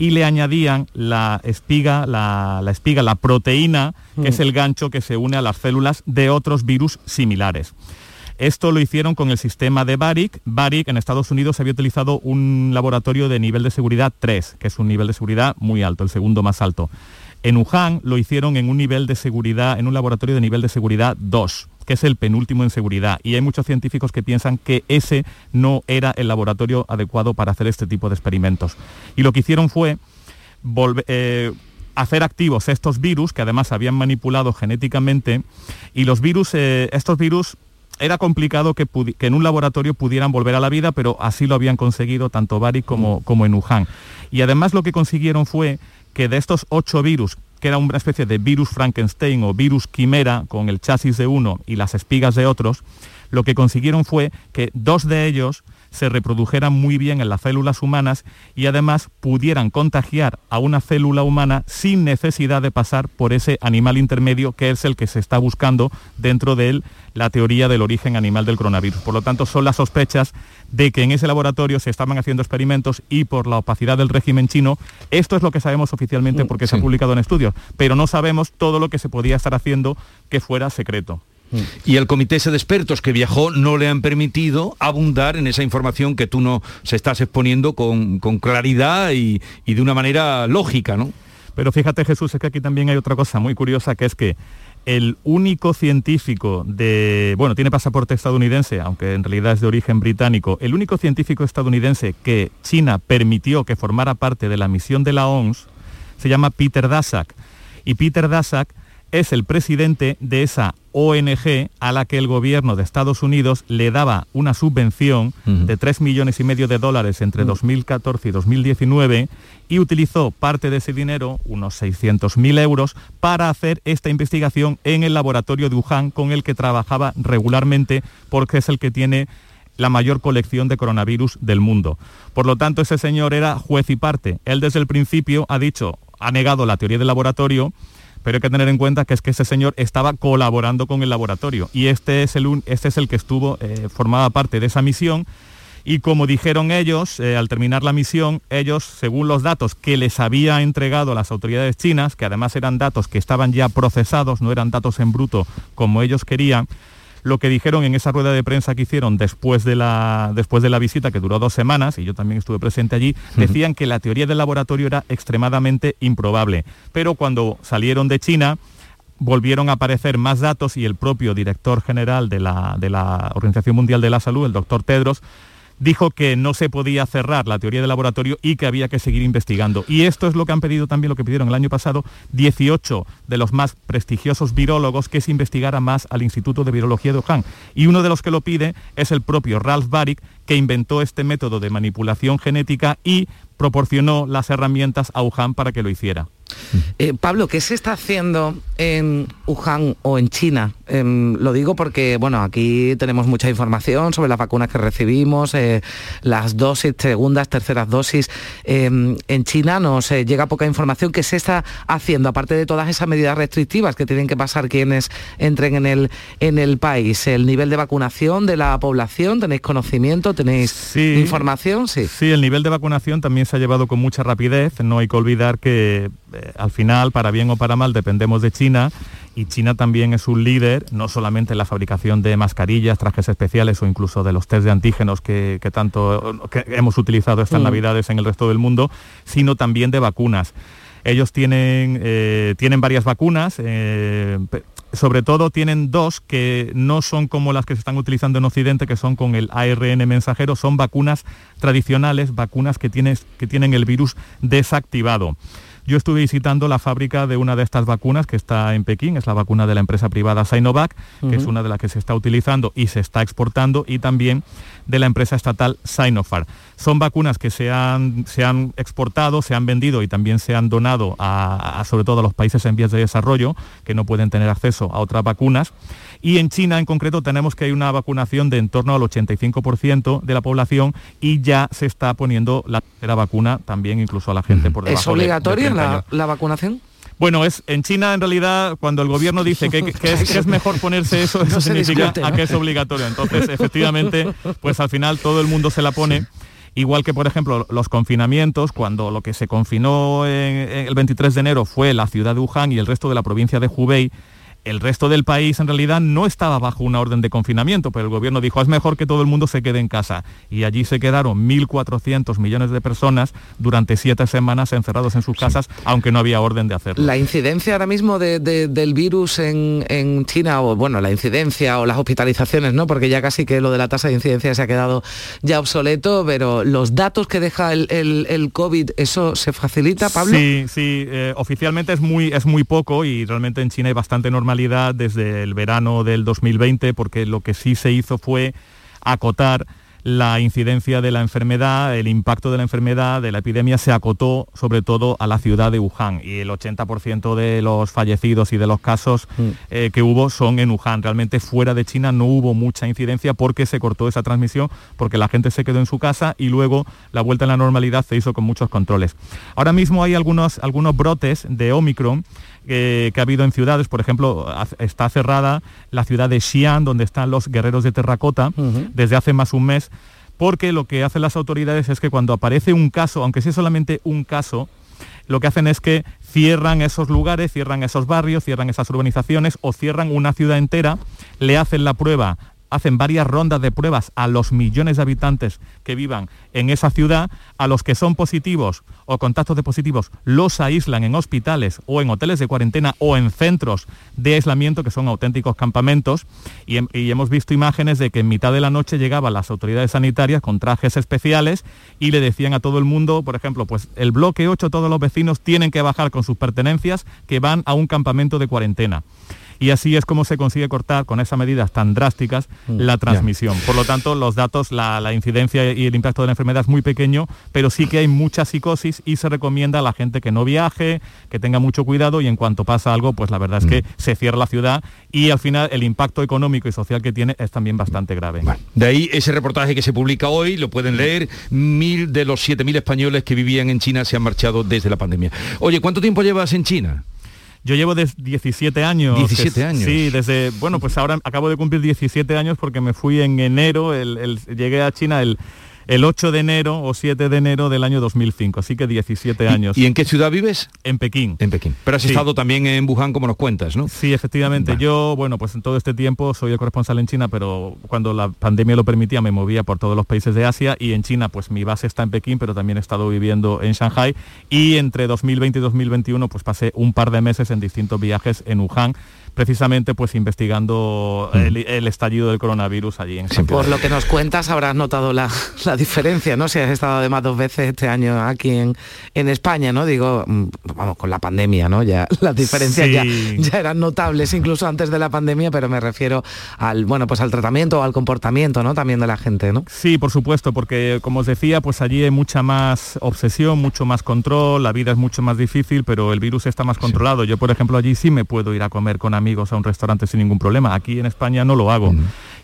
y le añadían la espiga, la, espiga, la proteína, que es mm. el gancho que se une a las células de otros virus similares. Esto lo hicieron con el sistema de Baric. Baric en Estados Unidos había utilizado un laboratorio de nivel de seguridad 3, que es un nivel de seguridad muy alto, el segundo más alto. En Wuhan lo hicieron en un nivel de seguridad, en un laboratorio de nivel de seguridad 2 que es el penúltimo en seguridad. Y hay muchos científicos que piensan que ese no era el laboratorio adecuado para hacer este tipo de experimentos. Y lo que hicieron fue eh, hacer activos estos virus, que además habían manipulado genéticamente, y los virus, eh, estos virus era complicado que, en un laboratorio pudieran volver a la vida, pero así lo habían conseguido tanto Bari como, como en Wuhan. Y además lo que consiguieron fue que de estos ocho virus que era una especie de virus Frankenstein o virus quimera con el chasis de uno y las espigas de otros, lo que consiguieron fue que dos de ellos se reprodujeran muy bien en las células humanas y además pudieran contagiar a una célula humana sin necesidad de pasar por ese animal intermedio que es el que se está buscando dentro de él la teoría del origen animal del coronavirus. Por lo tanto, son las sospechas de que en ese laboratorio se estaban haciendo experimentos y por la opacidad del régimen chino, esto es lo que sabemos oficialmente porque se ha publicado en estudios, pero no sabemos todo lo que se podía estar haciendo que fuera secreto. Y el comité de expertos que viajó no le han permitido abundar en esa información que tú no se estás exponiendo con, con claridad y, y de una manera lógica, ¿no? Pero fíjate Jesús, es que aquí también hay otra cosa muy curiosa, que es que el único científico de, bueno, tiene pasaporte estadounidense, aunque en realidad es de origen británico, el único científico estadounidense que China permitió que formara parte de la misión de la OMS se llama Peter Daszak. Y Peter Daszak es el presidente de esa ONG a la que el gobierno de Estados Unidos le daba una subvención de 3 millones y medio de dólares entre 2014 y 2019 y utilizó parte de ese dinero, unos 600.000 euros, para hacer esta investigación en el laboratorio de Wuhan con el que trabajaba regularmente porque es el que tiene la mayor colección de coronavirus del mundo. Por lo tanto, ese señor era juez y parte. Él desde el principio ha dicho, ha negado la teoría del laboratorio, pero hay que tener en cuenta que es que ese señor estaba colaborando con el laboratorio. Y este es el, este es el que estuvo, eh, formaba parte de esa misión. Y como dijeron ellos, eh, al terminar la misión, ellos, según los datos que les había entregado las autoridades chinas, que además eran datos que estaban ya procesados, no eran datos en bruto como ellos querían, lo que dijeron en esa rueda de prensa que hicieron después de la, después de la visita, que duró dos semanas, y yo también estuve presente allí, decían que la teoría del laboratorio era extremadamente improbable. Pero cuando salieron de China, volvieron a aparecer más datos y el propio director general de la, de la Organización Mundial de la Salud, el doctor Tedros, dijo que no se podía cerrar la teoría del laboratorio y que había que seguir investigando. Y esto es lo que han pedido también, lo que pidieron el año pasado, 18 de los más prestigiosos virólogos que se investigara más al Instituto de Virología de Wuhan. Y uno de los que lo pide es el propio Ralph Baric, que inventó este método de manipulación genética y proporcionó las herramientas a Wuhan para que lo hiciera. Eh, Pablo, ¿qué se está haciendo en Wuhan o en China? Em, lo digo porque, bueno, aquí tenemos mucha información sobre las vacunas que recibimos, eh, las dosis, segundas, terceras dosis. Em, en China nos eh, llega poca información. ¿Qué se está haciendo, aparte de todas esas medidas restrictivas que tienen que pasar quienes entren en el, en el país? ¿El nivel de vacunación de la población? ¿Tenéis conocimiento? ¿Tenéis información? Sí. sí, el nivel de vacunación también se ha llevado con mucha rapidez. No hay que olvidar que al final, para bien o para mal, dependemos de China y China también es un líder, no solamente en la fabricación de mascarillas, trajes especiales o incluso de los test de antígenos que, tanto hemos utilizado estas mm. navidades en el resto del mundo, sino también de vacunas. Ellos tienen, eh, tienen varias vacunas, eh, sobre todo tienen dos que no son como las que se están utilizando en Occidente, que son con el ARN mensajero, son vacunas tradicionales, vacunas que, que tienen el virus desactivado. Yo estuve visitando la fábrica de una de estas vacunas que está en Pekín, es la vacuna de la empresa privada Sinovac, que es una de las que se está utilizando y se está exportando, y también de la empresa estatal Sinopharm. Son vacunas que se han, se han exportado, se han vendido y también se han donado a, sobre todo a los países en vías de desarrollo, que no pueden tener acceso a otras vacunas. Y en China en concreto tenemos que hay una vacunación de en torno al 85% de la población y ya se está poniendo la tercera vacuna también incluso a la gente por debajo ¿Es obligatoria la, la vacunación? Bueno, es en China en realidad cuando el gobierno dice que, es, mejor ponerse eso, eso significa a que es obligatorio. Entonces, efectivamente, pues al final todo el mundo se la pone. Igual que, por ejemplo, los confinamientos, cuando lo que se confinó en, el 23 de enero fue la ciudad de Wuhan y el resto de la provincia de Hubei, el resto del país en realidad no estaba bajo una orden de confinamiento, pero el gobierno dijo es mejor que todo el mundo se quede en casa. Y allí se quedaron 1.400 millones de personas durante siete semanas encerrados en sus casas, aunque no había orden de hacerlo. La incidencia ahora mismo del virus en, China, o bueno, la incidencia o las hospitalizaciones, ¿no? Porque ya casi que lo de la tasa de incidencia se ha quedado ya obsoleto, pero los datos que deja el, COVID, ¿eso se facilita, Pablo? Sí, sí, eh, oficialmente es muy, es muy poco y realmente en China hay bastante normal desde el verano del 2020 porque lo que sí se hizo fue acotar la incidencia de la enfermedad, el impacto de la enfermedad, de la epidemia, se acotó sobre todo a la ciudad de Wuhan y el 80% de los fallecidos y de los casos Mm. eh, que hubo son en Wuhan. Realmente fuera de China no hubo mucha incidencia porque se cortó esa transmisión, porque la gente se quedó en su casa y luego la vuelta a la normalidad se hizo con muchos controles. Ahora mismo hay algunos, algunos brotes de Omicron eh, que ha habido en ciudades, por ejemplo, está cerrada la ciudad de Xi'an, donde están los guerreros de terracota, desde hace más un mes, porque lo que hacen las autoridades es que cuando aparece un caso, aunque sea solamente un caso, lo que hacen es que cierran esos lugares, cierran esos barrios, cierran esas urbanizaciones o cierran una ciudad entera, le hacen la prueba, hacen varias rondas de pruebas a los millones de habitantes que vivan en esa ciudad, a los que son positivos o contactos de positivos los aíslan en hospitales o en hoteles de cuarentena o en centros de aislamiento que son auténticos campamentos y, hem- y hemos visto imágenes de que en mitad de la noche llegaban las autoridades sanitarias con trajes especiales y le decían a todo el mundo, por ejemplo, pues el bloque 8 todos los vecinos tienen que bajar con sus pertenencias que van a un campamento de cuarentena. Y así es como se consigue cortar con esas medidas tan drásticas la transmisión. Por lo tanto, los datos, la, la incidencia y el impacto de la enfermedad es muy pequeño, pero sí que hay mucha psicosis y se recomienda a la gente que no viaje, que tenga mucho cuidado y en cuanto pasa algo, pues la verdad es que se cierra la ciudad y al final el impacto económico y social que tiene es también bastante grave. De ahí ese reportaje que se publica hoy, lo pueden leer, mil de los 7.000 españoles que vivían en China se han marchado desde la pandemia. Oye, ¿cuánto tiempo llevas en China? Yo llevo des- 17 años. 17 que- años. Sí, desde, bueno, pues ahora acabo de cumplir 17 años porque me fui en enero, el- el- llegué a China el, el 8 de enero o 7 de enero del año 2005, así que 17 años. ¿Y en qué ciudad vives? En Pekín. En Pekín. Pero has Sí. estado también en Wuhan, como nos cuentas, ¿no? Sí, efectivamente. Yo, bueno, pues en todo este tiempo soy el corresponsal en China, pero cuando la pandemia lo permitía me movía por todos los países de Asia y en China pues mi base está en Pekín, pero también he estado viviendo en Shanghai y entre 2020 y 2021 pues pasé un par de meses en distintos viajes en Wuhan, precisamente pues investigando el, el estallido del coronavirus allí en. Por lo que nos cuentas habrás notado la, la diferencia, ¿no? Si has estado además dos veces este año aquí en, en España, ¿no? Digo, mm, vamos, con la pandemia, ¿no? Ya las diferencias Sí. ya, ya eran notables incluso antes de la pandemia, pero me refiero al, bueno, pues al tratamiento o al comportamiento, ¿no? También de la gente, ¿no? Sí, por supuesto, porque como os decía, pues allí hay mucha más obsesión, mucho más control, la vida es mucho más difícil, pero el virus está más controlado. Yo, por ejemplo, allí sí me puedo ir a comer con amigos a un restaurante sin ningún problema. Aquí en España no lo hago.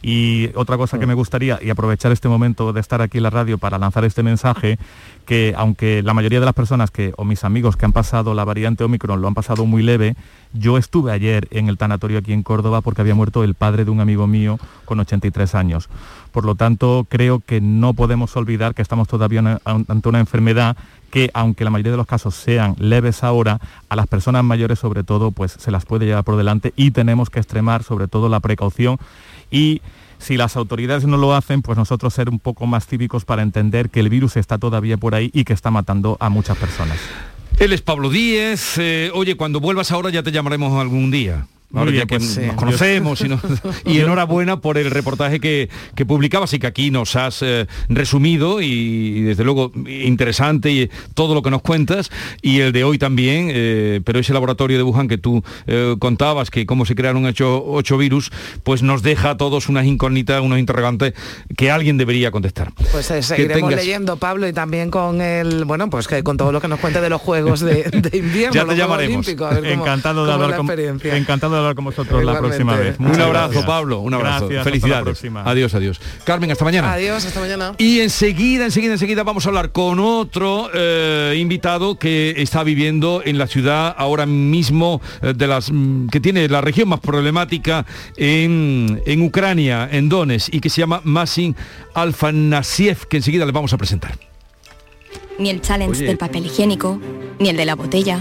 Y otra cosa que me gustaría, y aprovechar este momento de estar aquí en la radio para lanzar este mensaje, que aunque la mayoría de las personas que, o mis amigos que han pasado la variante Omicron lo han pasado muy leve, yo estuve ayer en el tanatorio aquí en Córdoba porque había muerto el padre de un amigo mío con 83 años. Por lo tanto, creo que no podemos olvidar que estamos todavía ante una enfermedad que, aunque la mayoría de los casos sean leves ahora, a las personas mayores sobre todo, pues se las puede llevar por delante y tenemos que extremar sobre todo la precaución y si las autoridades no lo hacen, pues nosotros ser un poco más cívicos para entender que el virus está todavía por ahí y que está matando a muchas personas. Él es Pablo Díez. eh, oye, cuando vuelvas ahora ya te llamaremos algún día. Muy Ahora bien, ya que pues sí. nos conocemos y, enhorabuena por el reportaje que, que publicabas y que aquí nos has eh, resumido y, y desde luego interesante y todo lo que nos cuentas y el de hoy también, eh, pero ese laboratorio de Wuhan que tú eh, contabas que cómo se crearon ocho, ocho virus, pues nos deja a todos unas incógnitas, unos interrogantes que alguien debería contestar. Pues eh, seguiremos tengas- leyendo, Pablo, y también con el, bueno, pues que con todo lo que nos cuente de los Juegos de, de invierno, Ya te llamaremos. Olímpicos, a ver cómo- encantado, de hablar la con, experiencia. Encantado de hablar con vosotros la próxima vez. Un abrazo, gracias. Pablo, un abrazo. Gracias, hasta la Felicidades. próxima. Adiós, adiós. Carmen, hasta mañana. Adiós, hasta mañana. Y enseguida, enseguida, enseguida vamos a hablar con otro eh, invitado que está viviendo en la ciudad ahora mismo eh, de las mm, que tiene la región más problemática en, en Ucrania, en Donetsk, y que se llama Masin Alfanasiev, que enseguida le vamos a presentar. ni el challenge Oye. del papel higiénico, ni el de la botella.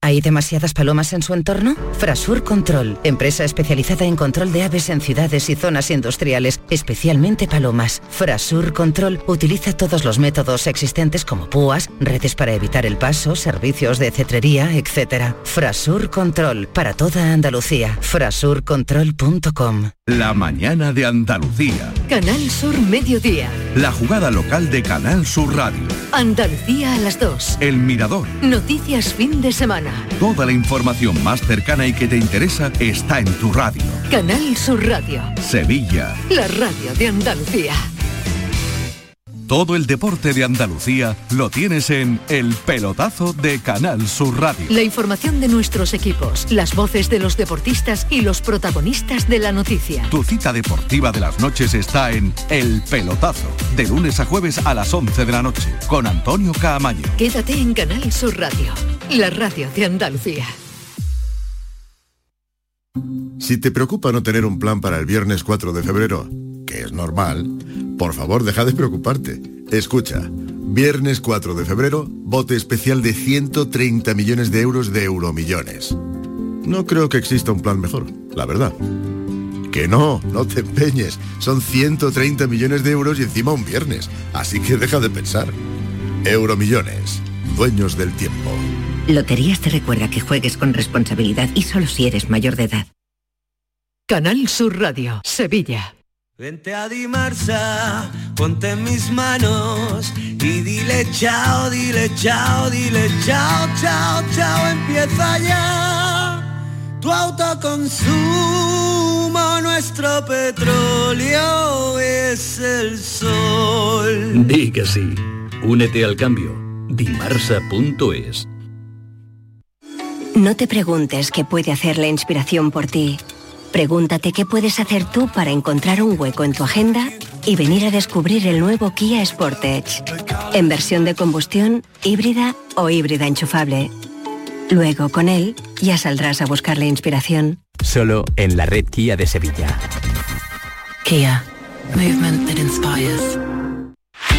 ¿Hay demasiadas palomas en su entorno? Frasur Control, empresa especializada en control de aves en ciudades y zonas industriales, especialmente palomas. Frasur Control utiliza todos los métodos existentes como púas, redes para evitar el paso, servicios de cetrería, etc. Frasur Control, para toda Andalucía. Frasurcontrol.com La mañana de Andalucía. Canal Sur Mediodía. La jugada local de Canal Sur Radio. Andalucía a las 2. El Mirador. Noticias fin de semana. Toda la información más cercana y que te interesa está en tu radio. Canal Sur Radio. Sevilla. La radio de Andalucía. Todo el deporte de Andalucía lo tienes en El Pelotazo de Canal Sur Radio. La información de nuestros equipos, las voces de los deportistas y los protagonistas de la noticia. Tu cita deportiva de las noches está en El Pelotazo, de lunes a jueves a las 11 de la noche, con Antonio Caamaño. Quédate en Canal Sur Radio, la radio de Andalucía. Si te preocupa no tener un plan para el viernes 4 de febrero, que es normal, por favor deja de preocuparte. Escucha, viernes 4 de febrero, bote especial de 130 millones de euros de euromillones. No creo que exista un plan mejor, la verdad. Que no, no te empeñes. Son 130 millones de euros y encima un viernes. Así que deja de pensar. Euromillones, dueños del tiempo. Loterías te recuerda que juegues con responsabilidad y solo si eres mayor de edad. Canal Sur Radio, Sevilla. Vente a Dimarsa, ponte en mis manos y dile chao, dile chao, dile chao, chao, chao, empieza ya tu autoconsumo, nuestro petróleo es el sol. Di que sí. Únete al cambio. Dimarsa.es No te preguntes qué puede hacer la inspiración por ti. Pregúntate qué puedes hacer tú para encontrar un hueco en tu agenda y venir a descubrir el nuevo Kia Sportage. En versión de combustión, híbrida o híbrida enchufable. Luego, con él, ya saldrás a buscar la inspiración. Solo en la red Kia de Sevilla. Kia. Movement that inspires.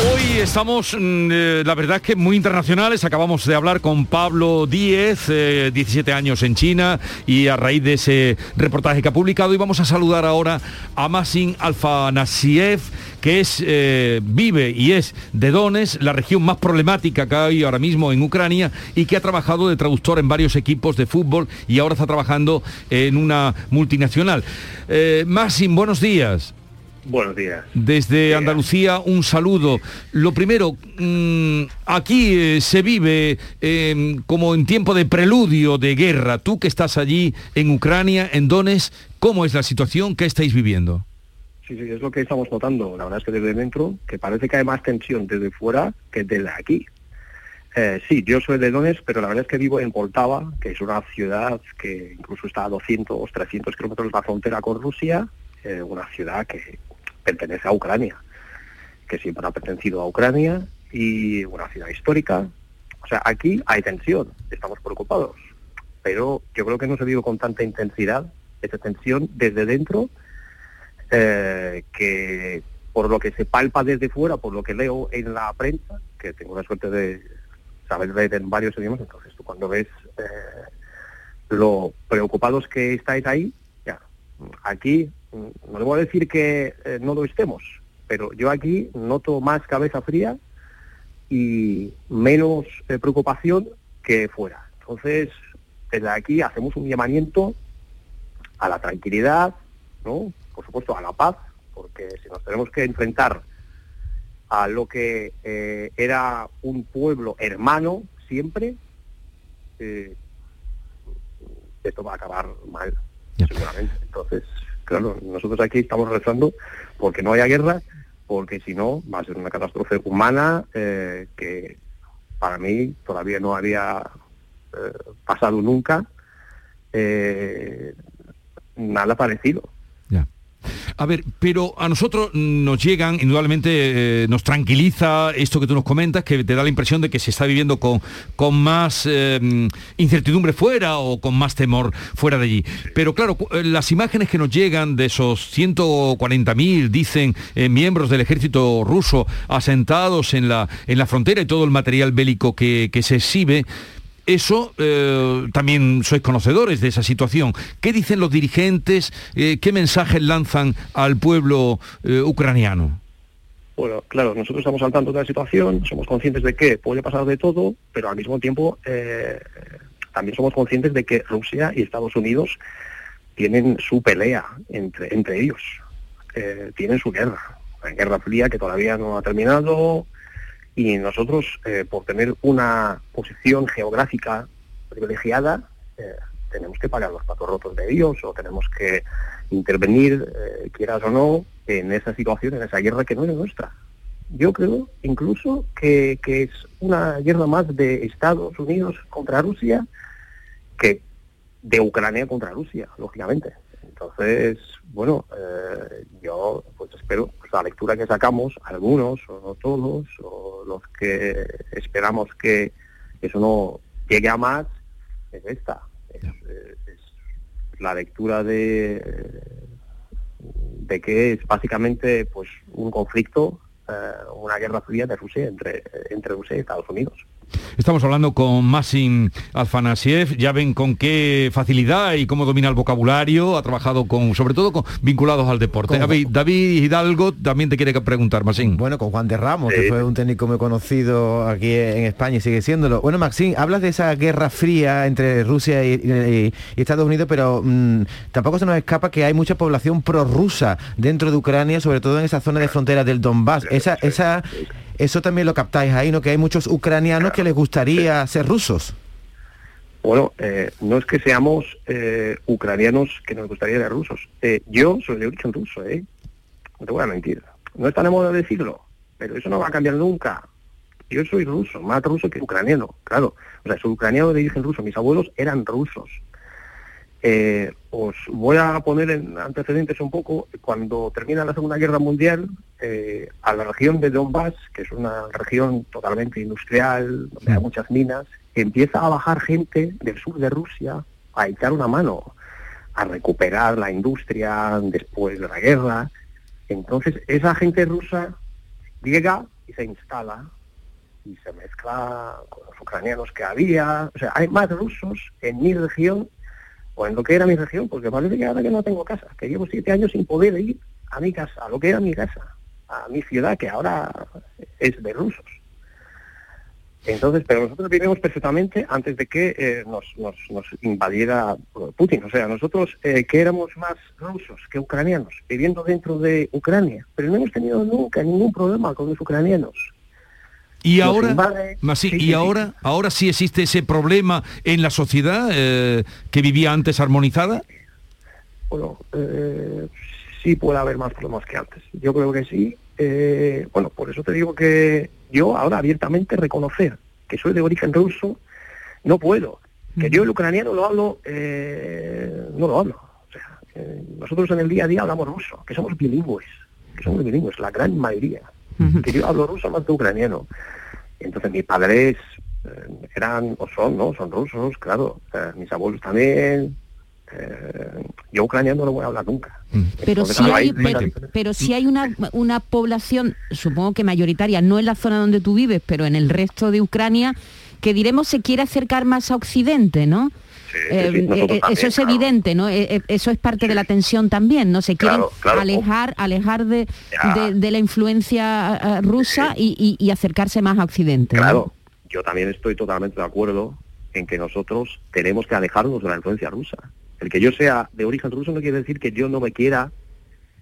Hoy estamos, mm, eh, la verdad es que muy internacionales. Acabamos de hablar con Pablo Díez, eh, 17 años en China, y a raíz de ese reportaje que ha publicado, y vamos a saludar ahora a Masin Alfanasiev, que es, eh, vive y es de Donetsk, la región más problemática que hay ahora mismo en Ucrania, y que ha trabajado de traductor en varios equipos de fútbol y ahora está trabajando en una multinacional. Eh, Masin, buenos días. Buenos días. Desde Andalucía, un saludo. Lo primero, mm, aquí eh, se vive eh, como en tiempo de preludio de guerra. Tú que estás allí en Ucrania, en Donetsk, ¿cómo es la situación? ¿Qué estáis viviendo? Sí, sí, es lo que estamos notando. La verdad es que desde dentro, que parece que hay más tensión desde fuera que desde aquí. Eh, sí, yo soy de Donetsk, pero la verdad es que vivo en Poltava, que es una ciudad que incluso está a 200, 300 kilómetros de la frontera con Rusia, eh, una ciudad que pertenece a Ucrania, que siempre ha pertenecido a Ucrania y una ciudad histórica. O sea, aquí hay tensión, estamos preocupados, pero yo creo que no se vive con tanta intensidad esa tensión desde dentro eh, que por lo que se palpa desde fuera, por lo que leo en la prensa, que tengo la suerte de saber leer en varios idiomas, entonces tú cuando ves eh, lo preocupados que estáis ahí, ya, aquí no le voy a decir que eh, no lo estemos, pero yo aquí noto más cabeza fría y menos eh, preocupación que fuera. Entonces, desde aquí hacemos un llamamiento a la tranquilidad, ¿no? Por supuesto, a la paz, porque que si nos tenemos que enfrentar a lo que eh, era un pueblo hermano siempre, esto va a acabar mal, seguramente. Entonces, claro, nosotros aquí estamos rezando porque no haya guerra, porque si no va a ser una catástrofe humana eh, que para mí todavía no había eh, pasado nunca eh, nada parecido. A ver, pero a nosotros nos llegan, indudablemente eh, nos tranquiliza esto que tú nos comentas, que te da la impresión de que se está viviendo con, con más eh, incertidumbre fuera o con más temor fuera de allí. Pero claro, eh, las imágenes que nos llegan de esos 140.000, dicen, miembros del ejército ruso asentados en la, en la frontera y todo el material bélico que se exhibe, eso eh, también sois conocedores de esa situación. ¿Qué dicen los dirigentes? Eh, ¿Qué mensajes lanzan al pueblo eh, ucraniano? Bueno, claro, nosotros estamos al tanto de la situación, somos conscientes de que puede pasar de todo, pero al mismo tiempo también somos conscientes de que Rusia y Estados Unidos tienen su pelea entre, entre ellos, tienen su guerra, la guerra fría que todavía no ha terminado y nosotros, eh, por tener una posición geográfica privilegiada, eh, tenemos que pagar los patos rotos de ellos o tenemos que intervenir, eh, quieras o no, en esa situación, en esa guerra que no es nuestra. Yo creo incluso que, que es una guerra más de Estados Unidos contra Rusia que de Ucrania contra Rusia, lógicamente. Entonces, bueno, eh, yo pues espero pues, la lectura que sacamos, algunos o no todos, o los que esperamos que eso no llegue a más, es esta. Es, eh, es la lectura de, de que es básicamente pues un conflicto, eh, una guerra fría de Rusia entre, entre Rusia y Estados Unidos. Estamos hablando con Maxim Alfanasiev, ya ven con qué facilidad y cómo domina el vocabulario, ha trabajado con, sobre todo con vinculados al deporte. David, David Hidalgo también te quiere preguntar, Maxim. Bueno, con Juan de Ramos, que fue un técnico muy conocido aquí en España y sigue siéndolo. Bueno, Maxim, hablas de esa guerra fría entre Rusia y, y- y Estados Unidos, pero mm, tampoco se nos escapa que hay mucha población prorrusa dentro de Ucrania, sobre todo en esa zona de frontera del Donbass. Esa, esa, eso también lo captáis ahí, ¿no? Que hay muchos ucranianos que les gustaría ser rusos. Bueno, eh, no es que seamos eh, ucranianos que nos gustaría ser rusos. Eh, yo soy de origen ruso, ¿eh? No te voy a mentir. No está de moda decirlo, pero eso no va a cambiar nunca. Yo soy ruso, más ruso que ucraniano, claro. O sea, soy ucraniano de origen ruso. Mis abuelos eran rusos. Eh, os voy a poner en antecedentes un poco. Cuando termina la Segunda Guerra Mundial, eh, a la región de Donbass, que es una región totalmente industrial, donde hay muchas minas, empieza a bajar gente del sur de Rusia a echar una mano, a recuperar la industria después de la guerra. Entonces, esa gente rusa llega y se instala y se mezcla con los ucranianos que había. O sea, hay más rusos en mi región o en lo que era mi región, porque parece que ahora que no tengo casa, que llevo siete años sin poder ir a mi casa, a lo que era mi casa, a mi ciudad, que ahora es de rusos. Entonces, pero nosotros vivimos perfectamente antes de que eh, nos, nos, nos invadiera eh, Putin. O sea, nosotros eh, que éramos más rusos que ucranianos, viviendo dentro de Ucrania, pero no hemos tenido nunca ningún problema con los ucranianos. Y ahora, Sí, y sí, ahora, ahora sí existe ese problema en la sociedad eh, que vivía antes armonizada. Bueno, eh, sí puede haber más problemas que antes. Yo creo que sí. Eh, bueno, por eso te digo que yo ahora abiertamente reconocer que soy de origen ruso, no puedo. Que yo el ucraniano lo hablo, eh, no lo hablo. O sea, nosotros en el día a día hablamos ruso, que somos bilingües, que somos bilingües, la gran mayoría. Que yo hablo ruso más que ucraniano. Entonces mis padres eh, eran, o son, ¿no? Son rusos, claro. Eh, mis abuelos también. Eh, yo ucraniano no lo voy a hablar nunca. Pero claro, hay, pero, pero sí hay una, una población, supongo que mayoritaria, no en la zona donde tú vives, pero en el resto de Ucrania, que diremos se quiere acercar más a Occidente, ¿no? Eh, eh, también, eso es claro. evidente, ¿no? Eh, eh, eso es parte de la tensión también, ¿no? Se quieren Claro, claro. alejar, alejar de, de- de la influencia eh, rusa y, y- y acercarse más a Occidente. ¿no? Claro, yo también estoy totalmente de acuerdo en que nosotros tenemos que alejarnos de la influencia rusa. El que yo sea de origen ruso no quiere decir que yo no me quiera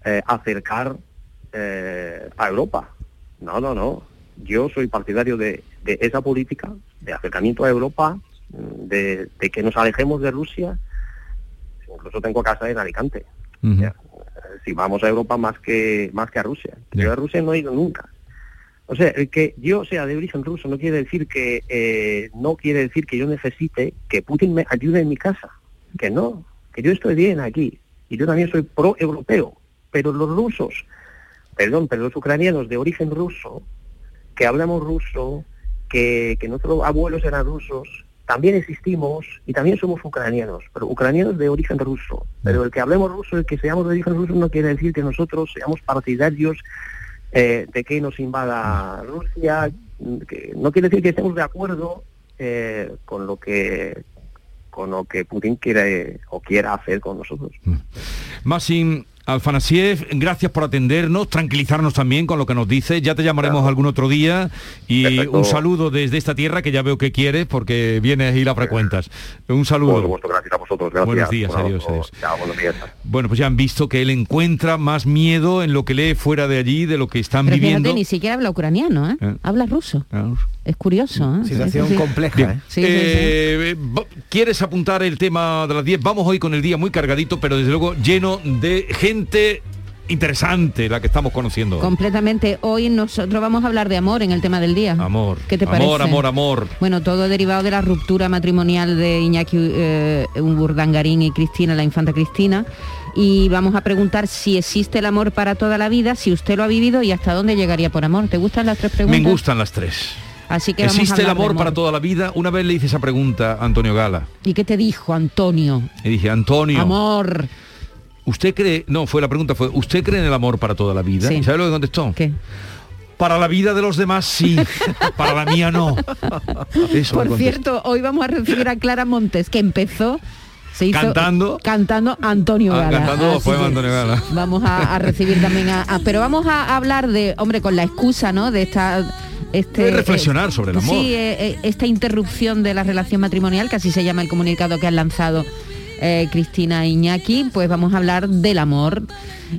eh, acercar eh, a Europa. No, no, no. Yo soy partidario de, de esa política de acercamiento a Europa, de, de que nos alejemos de Rusia. Incluso tengo casa en Alicante. Si vamos a Europa más que más que a Rusia. Yo a Rusia no he ido nunca. O sea, el que yo sea de origen ruso no quiere decir que eh, no quiere decir que yo necesite que Putin me ayude en mi casa. Que no, que yo estoy bien aquí y yo también soy pro europeo. Pero los rusos, perdón, pero los ucranianos de origen ruso, que hablamos ruso, que, que nuestros abuelos eran rusos, también existimos y también somos ucranianos, pero ucranianos de origen ruso. Pero el que hablemos ruso, el que seamos de origen ruso, no quiere decir que nosotros seamos partidarios eh, de que nos invada Rusia, no quiere decir que estemos de acuerdo eh, con lo que con lo que Putin quiere o quiera hacer con nosotros. Maxim Alfanasiev, gracias por atendernos, tranquilizarnos también con lo que nos dice. Ya te llamaremos algún otro día y Perfecto. un saludo desde esta tierra que ya veo que quieres porque vienes y la frecuentas. Un saludo. Por supuesto, gracias a vosotros. Gracias. Buenos días, Bueno, adiós, adiós. chao, buenos días. Bueno, pues ya han visto que él encuentra más miedo en lo que lee fuera de allí, de lo que están Pero viviendo. fíjate, ni siquiera habla ucraniano, ¿eh? Eh. Habla ruso. Es curioso, ¿eh? Situación Sí, sí, sí. compleja. ¿eh? Sí, sí, sí. Eh, ¿Quieres apuntar el tema de las 10? Vamos hoy con el día muy cargadito, pero desde luego lleno de gente interesante, la que estamos conociendo. Completamente. Hoy nosotros vamos a hablar de amor en el tema del día. Amor. ¿Qué te amor, parece? amor, amor. Bueno, todo derivado de la ruptura matrimonial de Iñaki eh, Urdangarín y Cristina, la infanta Cristina. Y vamos a preguntar si existe el amor para toda la vida, si usted lo ha vivido y hasta dónde llegaría por amor. ¿Te gustan las tres preguntas? Me gustan las tres. Así que vamos a ¿Existe el amor para toda la vida? Una vez le hice esa pregunta a Antonio Gala. ¿Y qué te dijo Antonio? Y dije, Antonio, Amor. ¿Usted cree? No, fue la pregunta, fue, ¿usted cree en el amor para toda la vida? Sí. ¿Y ¿Sabe lo que contestó? ¿Qué? Para la vida de los demás sí, para la mía no. Eso Por cierto, hoy vamos a recibir a Clara Montes, que empezó se hizo Cantando. cantando Antonio Ah, Gala. cantando poema que Antonio Gala. Vamos a, a recibir también a, a- pero vamos a hablar de, hombre, con la excusa, ¿no? De esta este Es reflexionar sobre el amor. Sí, eh, eh, esta interrupción de la relación matrimonial, que así se llama el comunicado que han lanzado eh, Cristina Iñaki, pues vamos a hablar del amor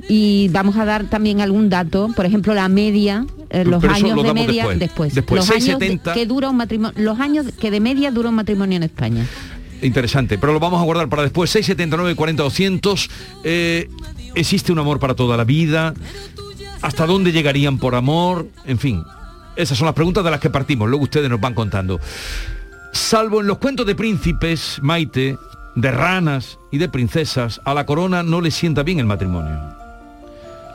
y vamos a dar también algún dato, por ejemplo, la media, eh, los Pero años lo de media después. Después, los años de- 6,70. que dura un matrimonio, los años que de media dura un matrimonio en España. Interesante, pero lo vamos a guardar para después. 679 40 200. Eh, ¿Existe un amor para toda la vida? ¿Hasta dónde llegarían por amor? En fin, esas son las preguntas de las que partimos. Luego ustedes nos van contando. Salvo en los cuentos de príncipes, Maite, de ranas y de princesas, a la corona no le sienta bien el matrimonio.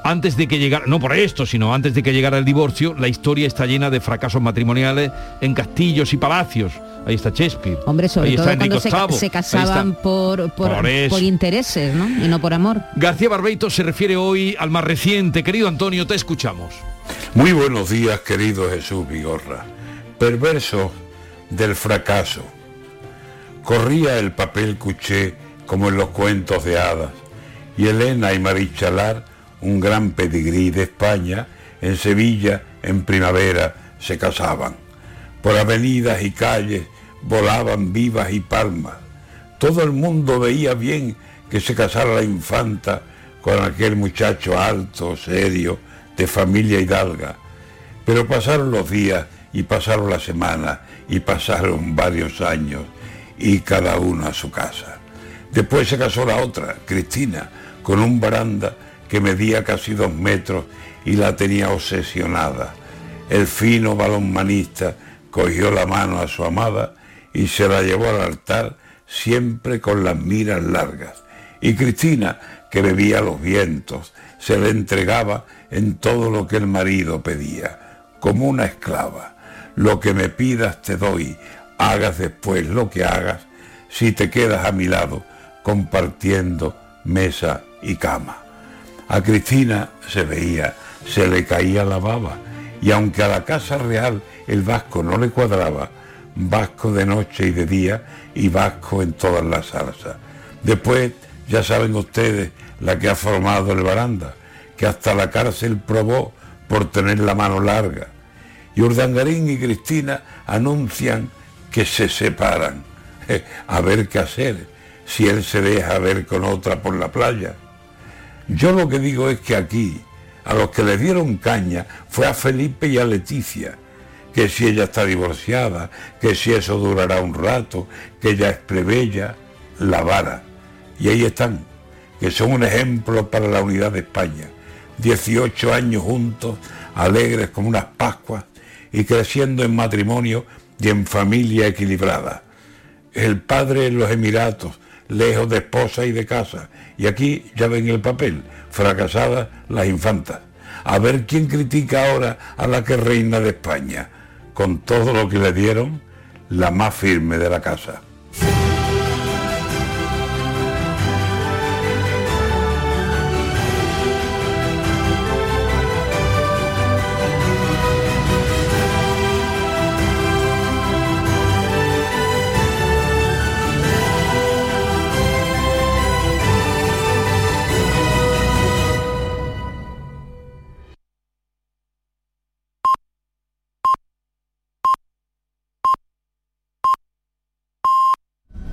Antes de que llegara, no por esto, sino antes de que llegara el divorcio, la historia está llena de fracasos matrimoniales en castillos y palacios. Ahí está Shakespeare. Hombre, sobre Ahí todo está cuando se, casaban por, por, por intereses, ¿no? Y no por amor. García Barbeito se refiere hoy al más reciente. Querido Antonio, te escuchamos. Muy buenos días, querido Jesús Vigorra. Perverso del fracaso. Corría el papel cuché como en los cuentos de hadas, y Elena y Marichalar, un gran pedigrí de España, en Sevilla, en primavera, se casaban. Por avenidas y calles volaban vivas y palmas. Todo el mundo veía bien que se casara la infanta con aquel muchacho alto, serio, de familia hidalga. Pero pasaron los días y pasaron las semanas y pasaron varios años y cada uno a su casa. Después se casó la otra, Cristina, con un baranda que medía casi dos metros y la tenía obsesionada. El fino balonmanista cogió la mano a su amada y se la llevó al altar siempre con las miras largas. Y Cristina, que bebía los vientos, se le entregaba en todo lo que el marido pedía, como una esclava. Lo que me pidas te doy, hagas después lo que hagas, si te quedas a mi lado, compartiendo mesa y cama. A Cristina se veía, se le caía la baba, y aunque a la casa real el vasco no le cuadraba, vasco de noche y de día y vasco en todas las salsas. Después, ya saben ustedes la que ha formado el baranda, que hasta la cárcel probó por tener la mano larga. Y Urdangarín y Cristina anuncian que se separan. A ver qué hacer si él se deja ver con otra por la playa. Yo lo que digo es que aquí, A los que le dieron caña fue a Felipe y a Leticia, que si ella está divorciada, que si eso durará un rato, que ella es plebeya, la vara. Y ahí están, que son un ejemplo para la unidad de España. 18 años juntos, alegres como unas Pascuas y creciendo en matrimonio y en familia equilibrada. El padre en los Emiratos, lejos de esposa y de casa. Y aquí ya ven el papel, fracasadas las infantas. A ver quién critica ahora a la que reina de España, con todo lo que le dieron, la más firme de la casa.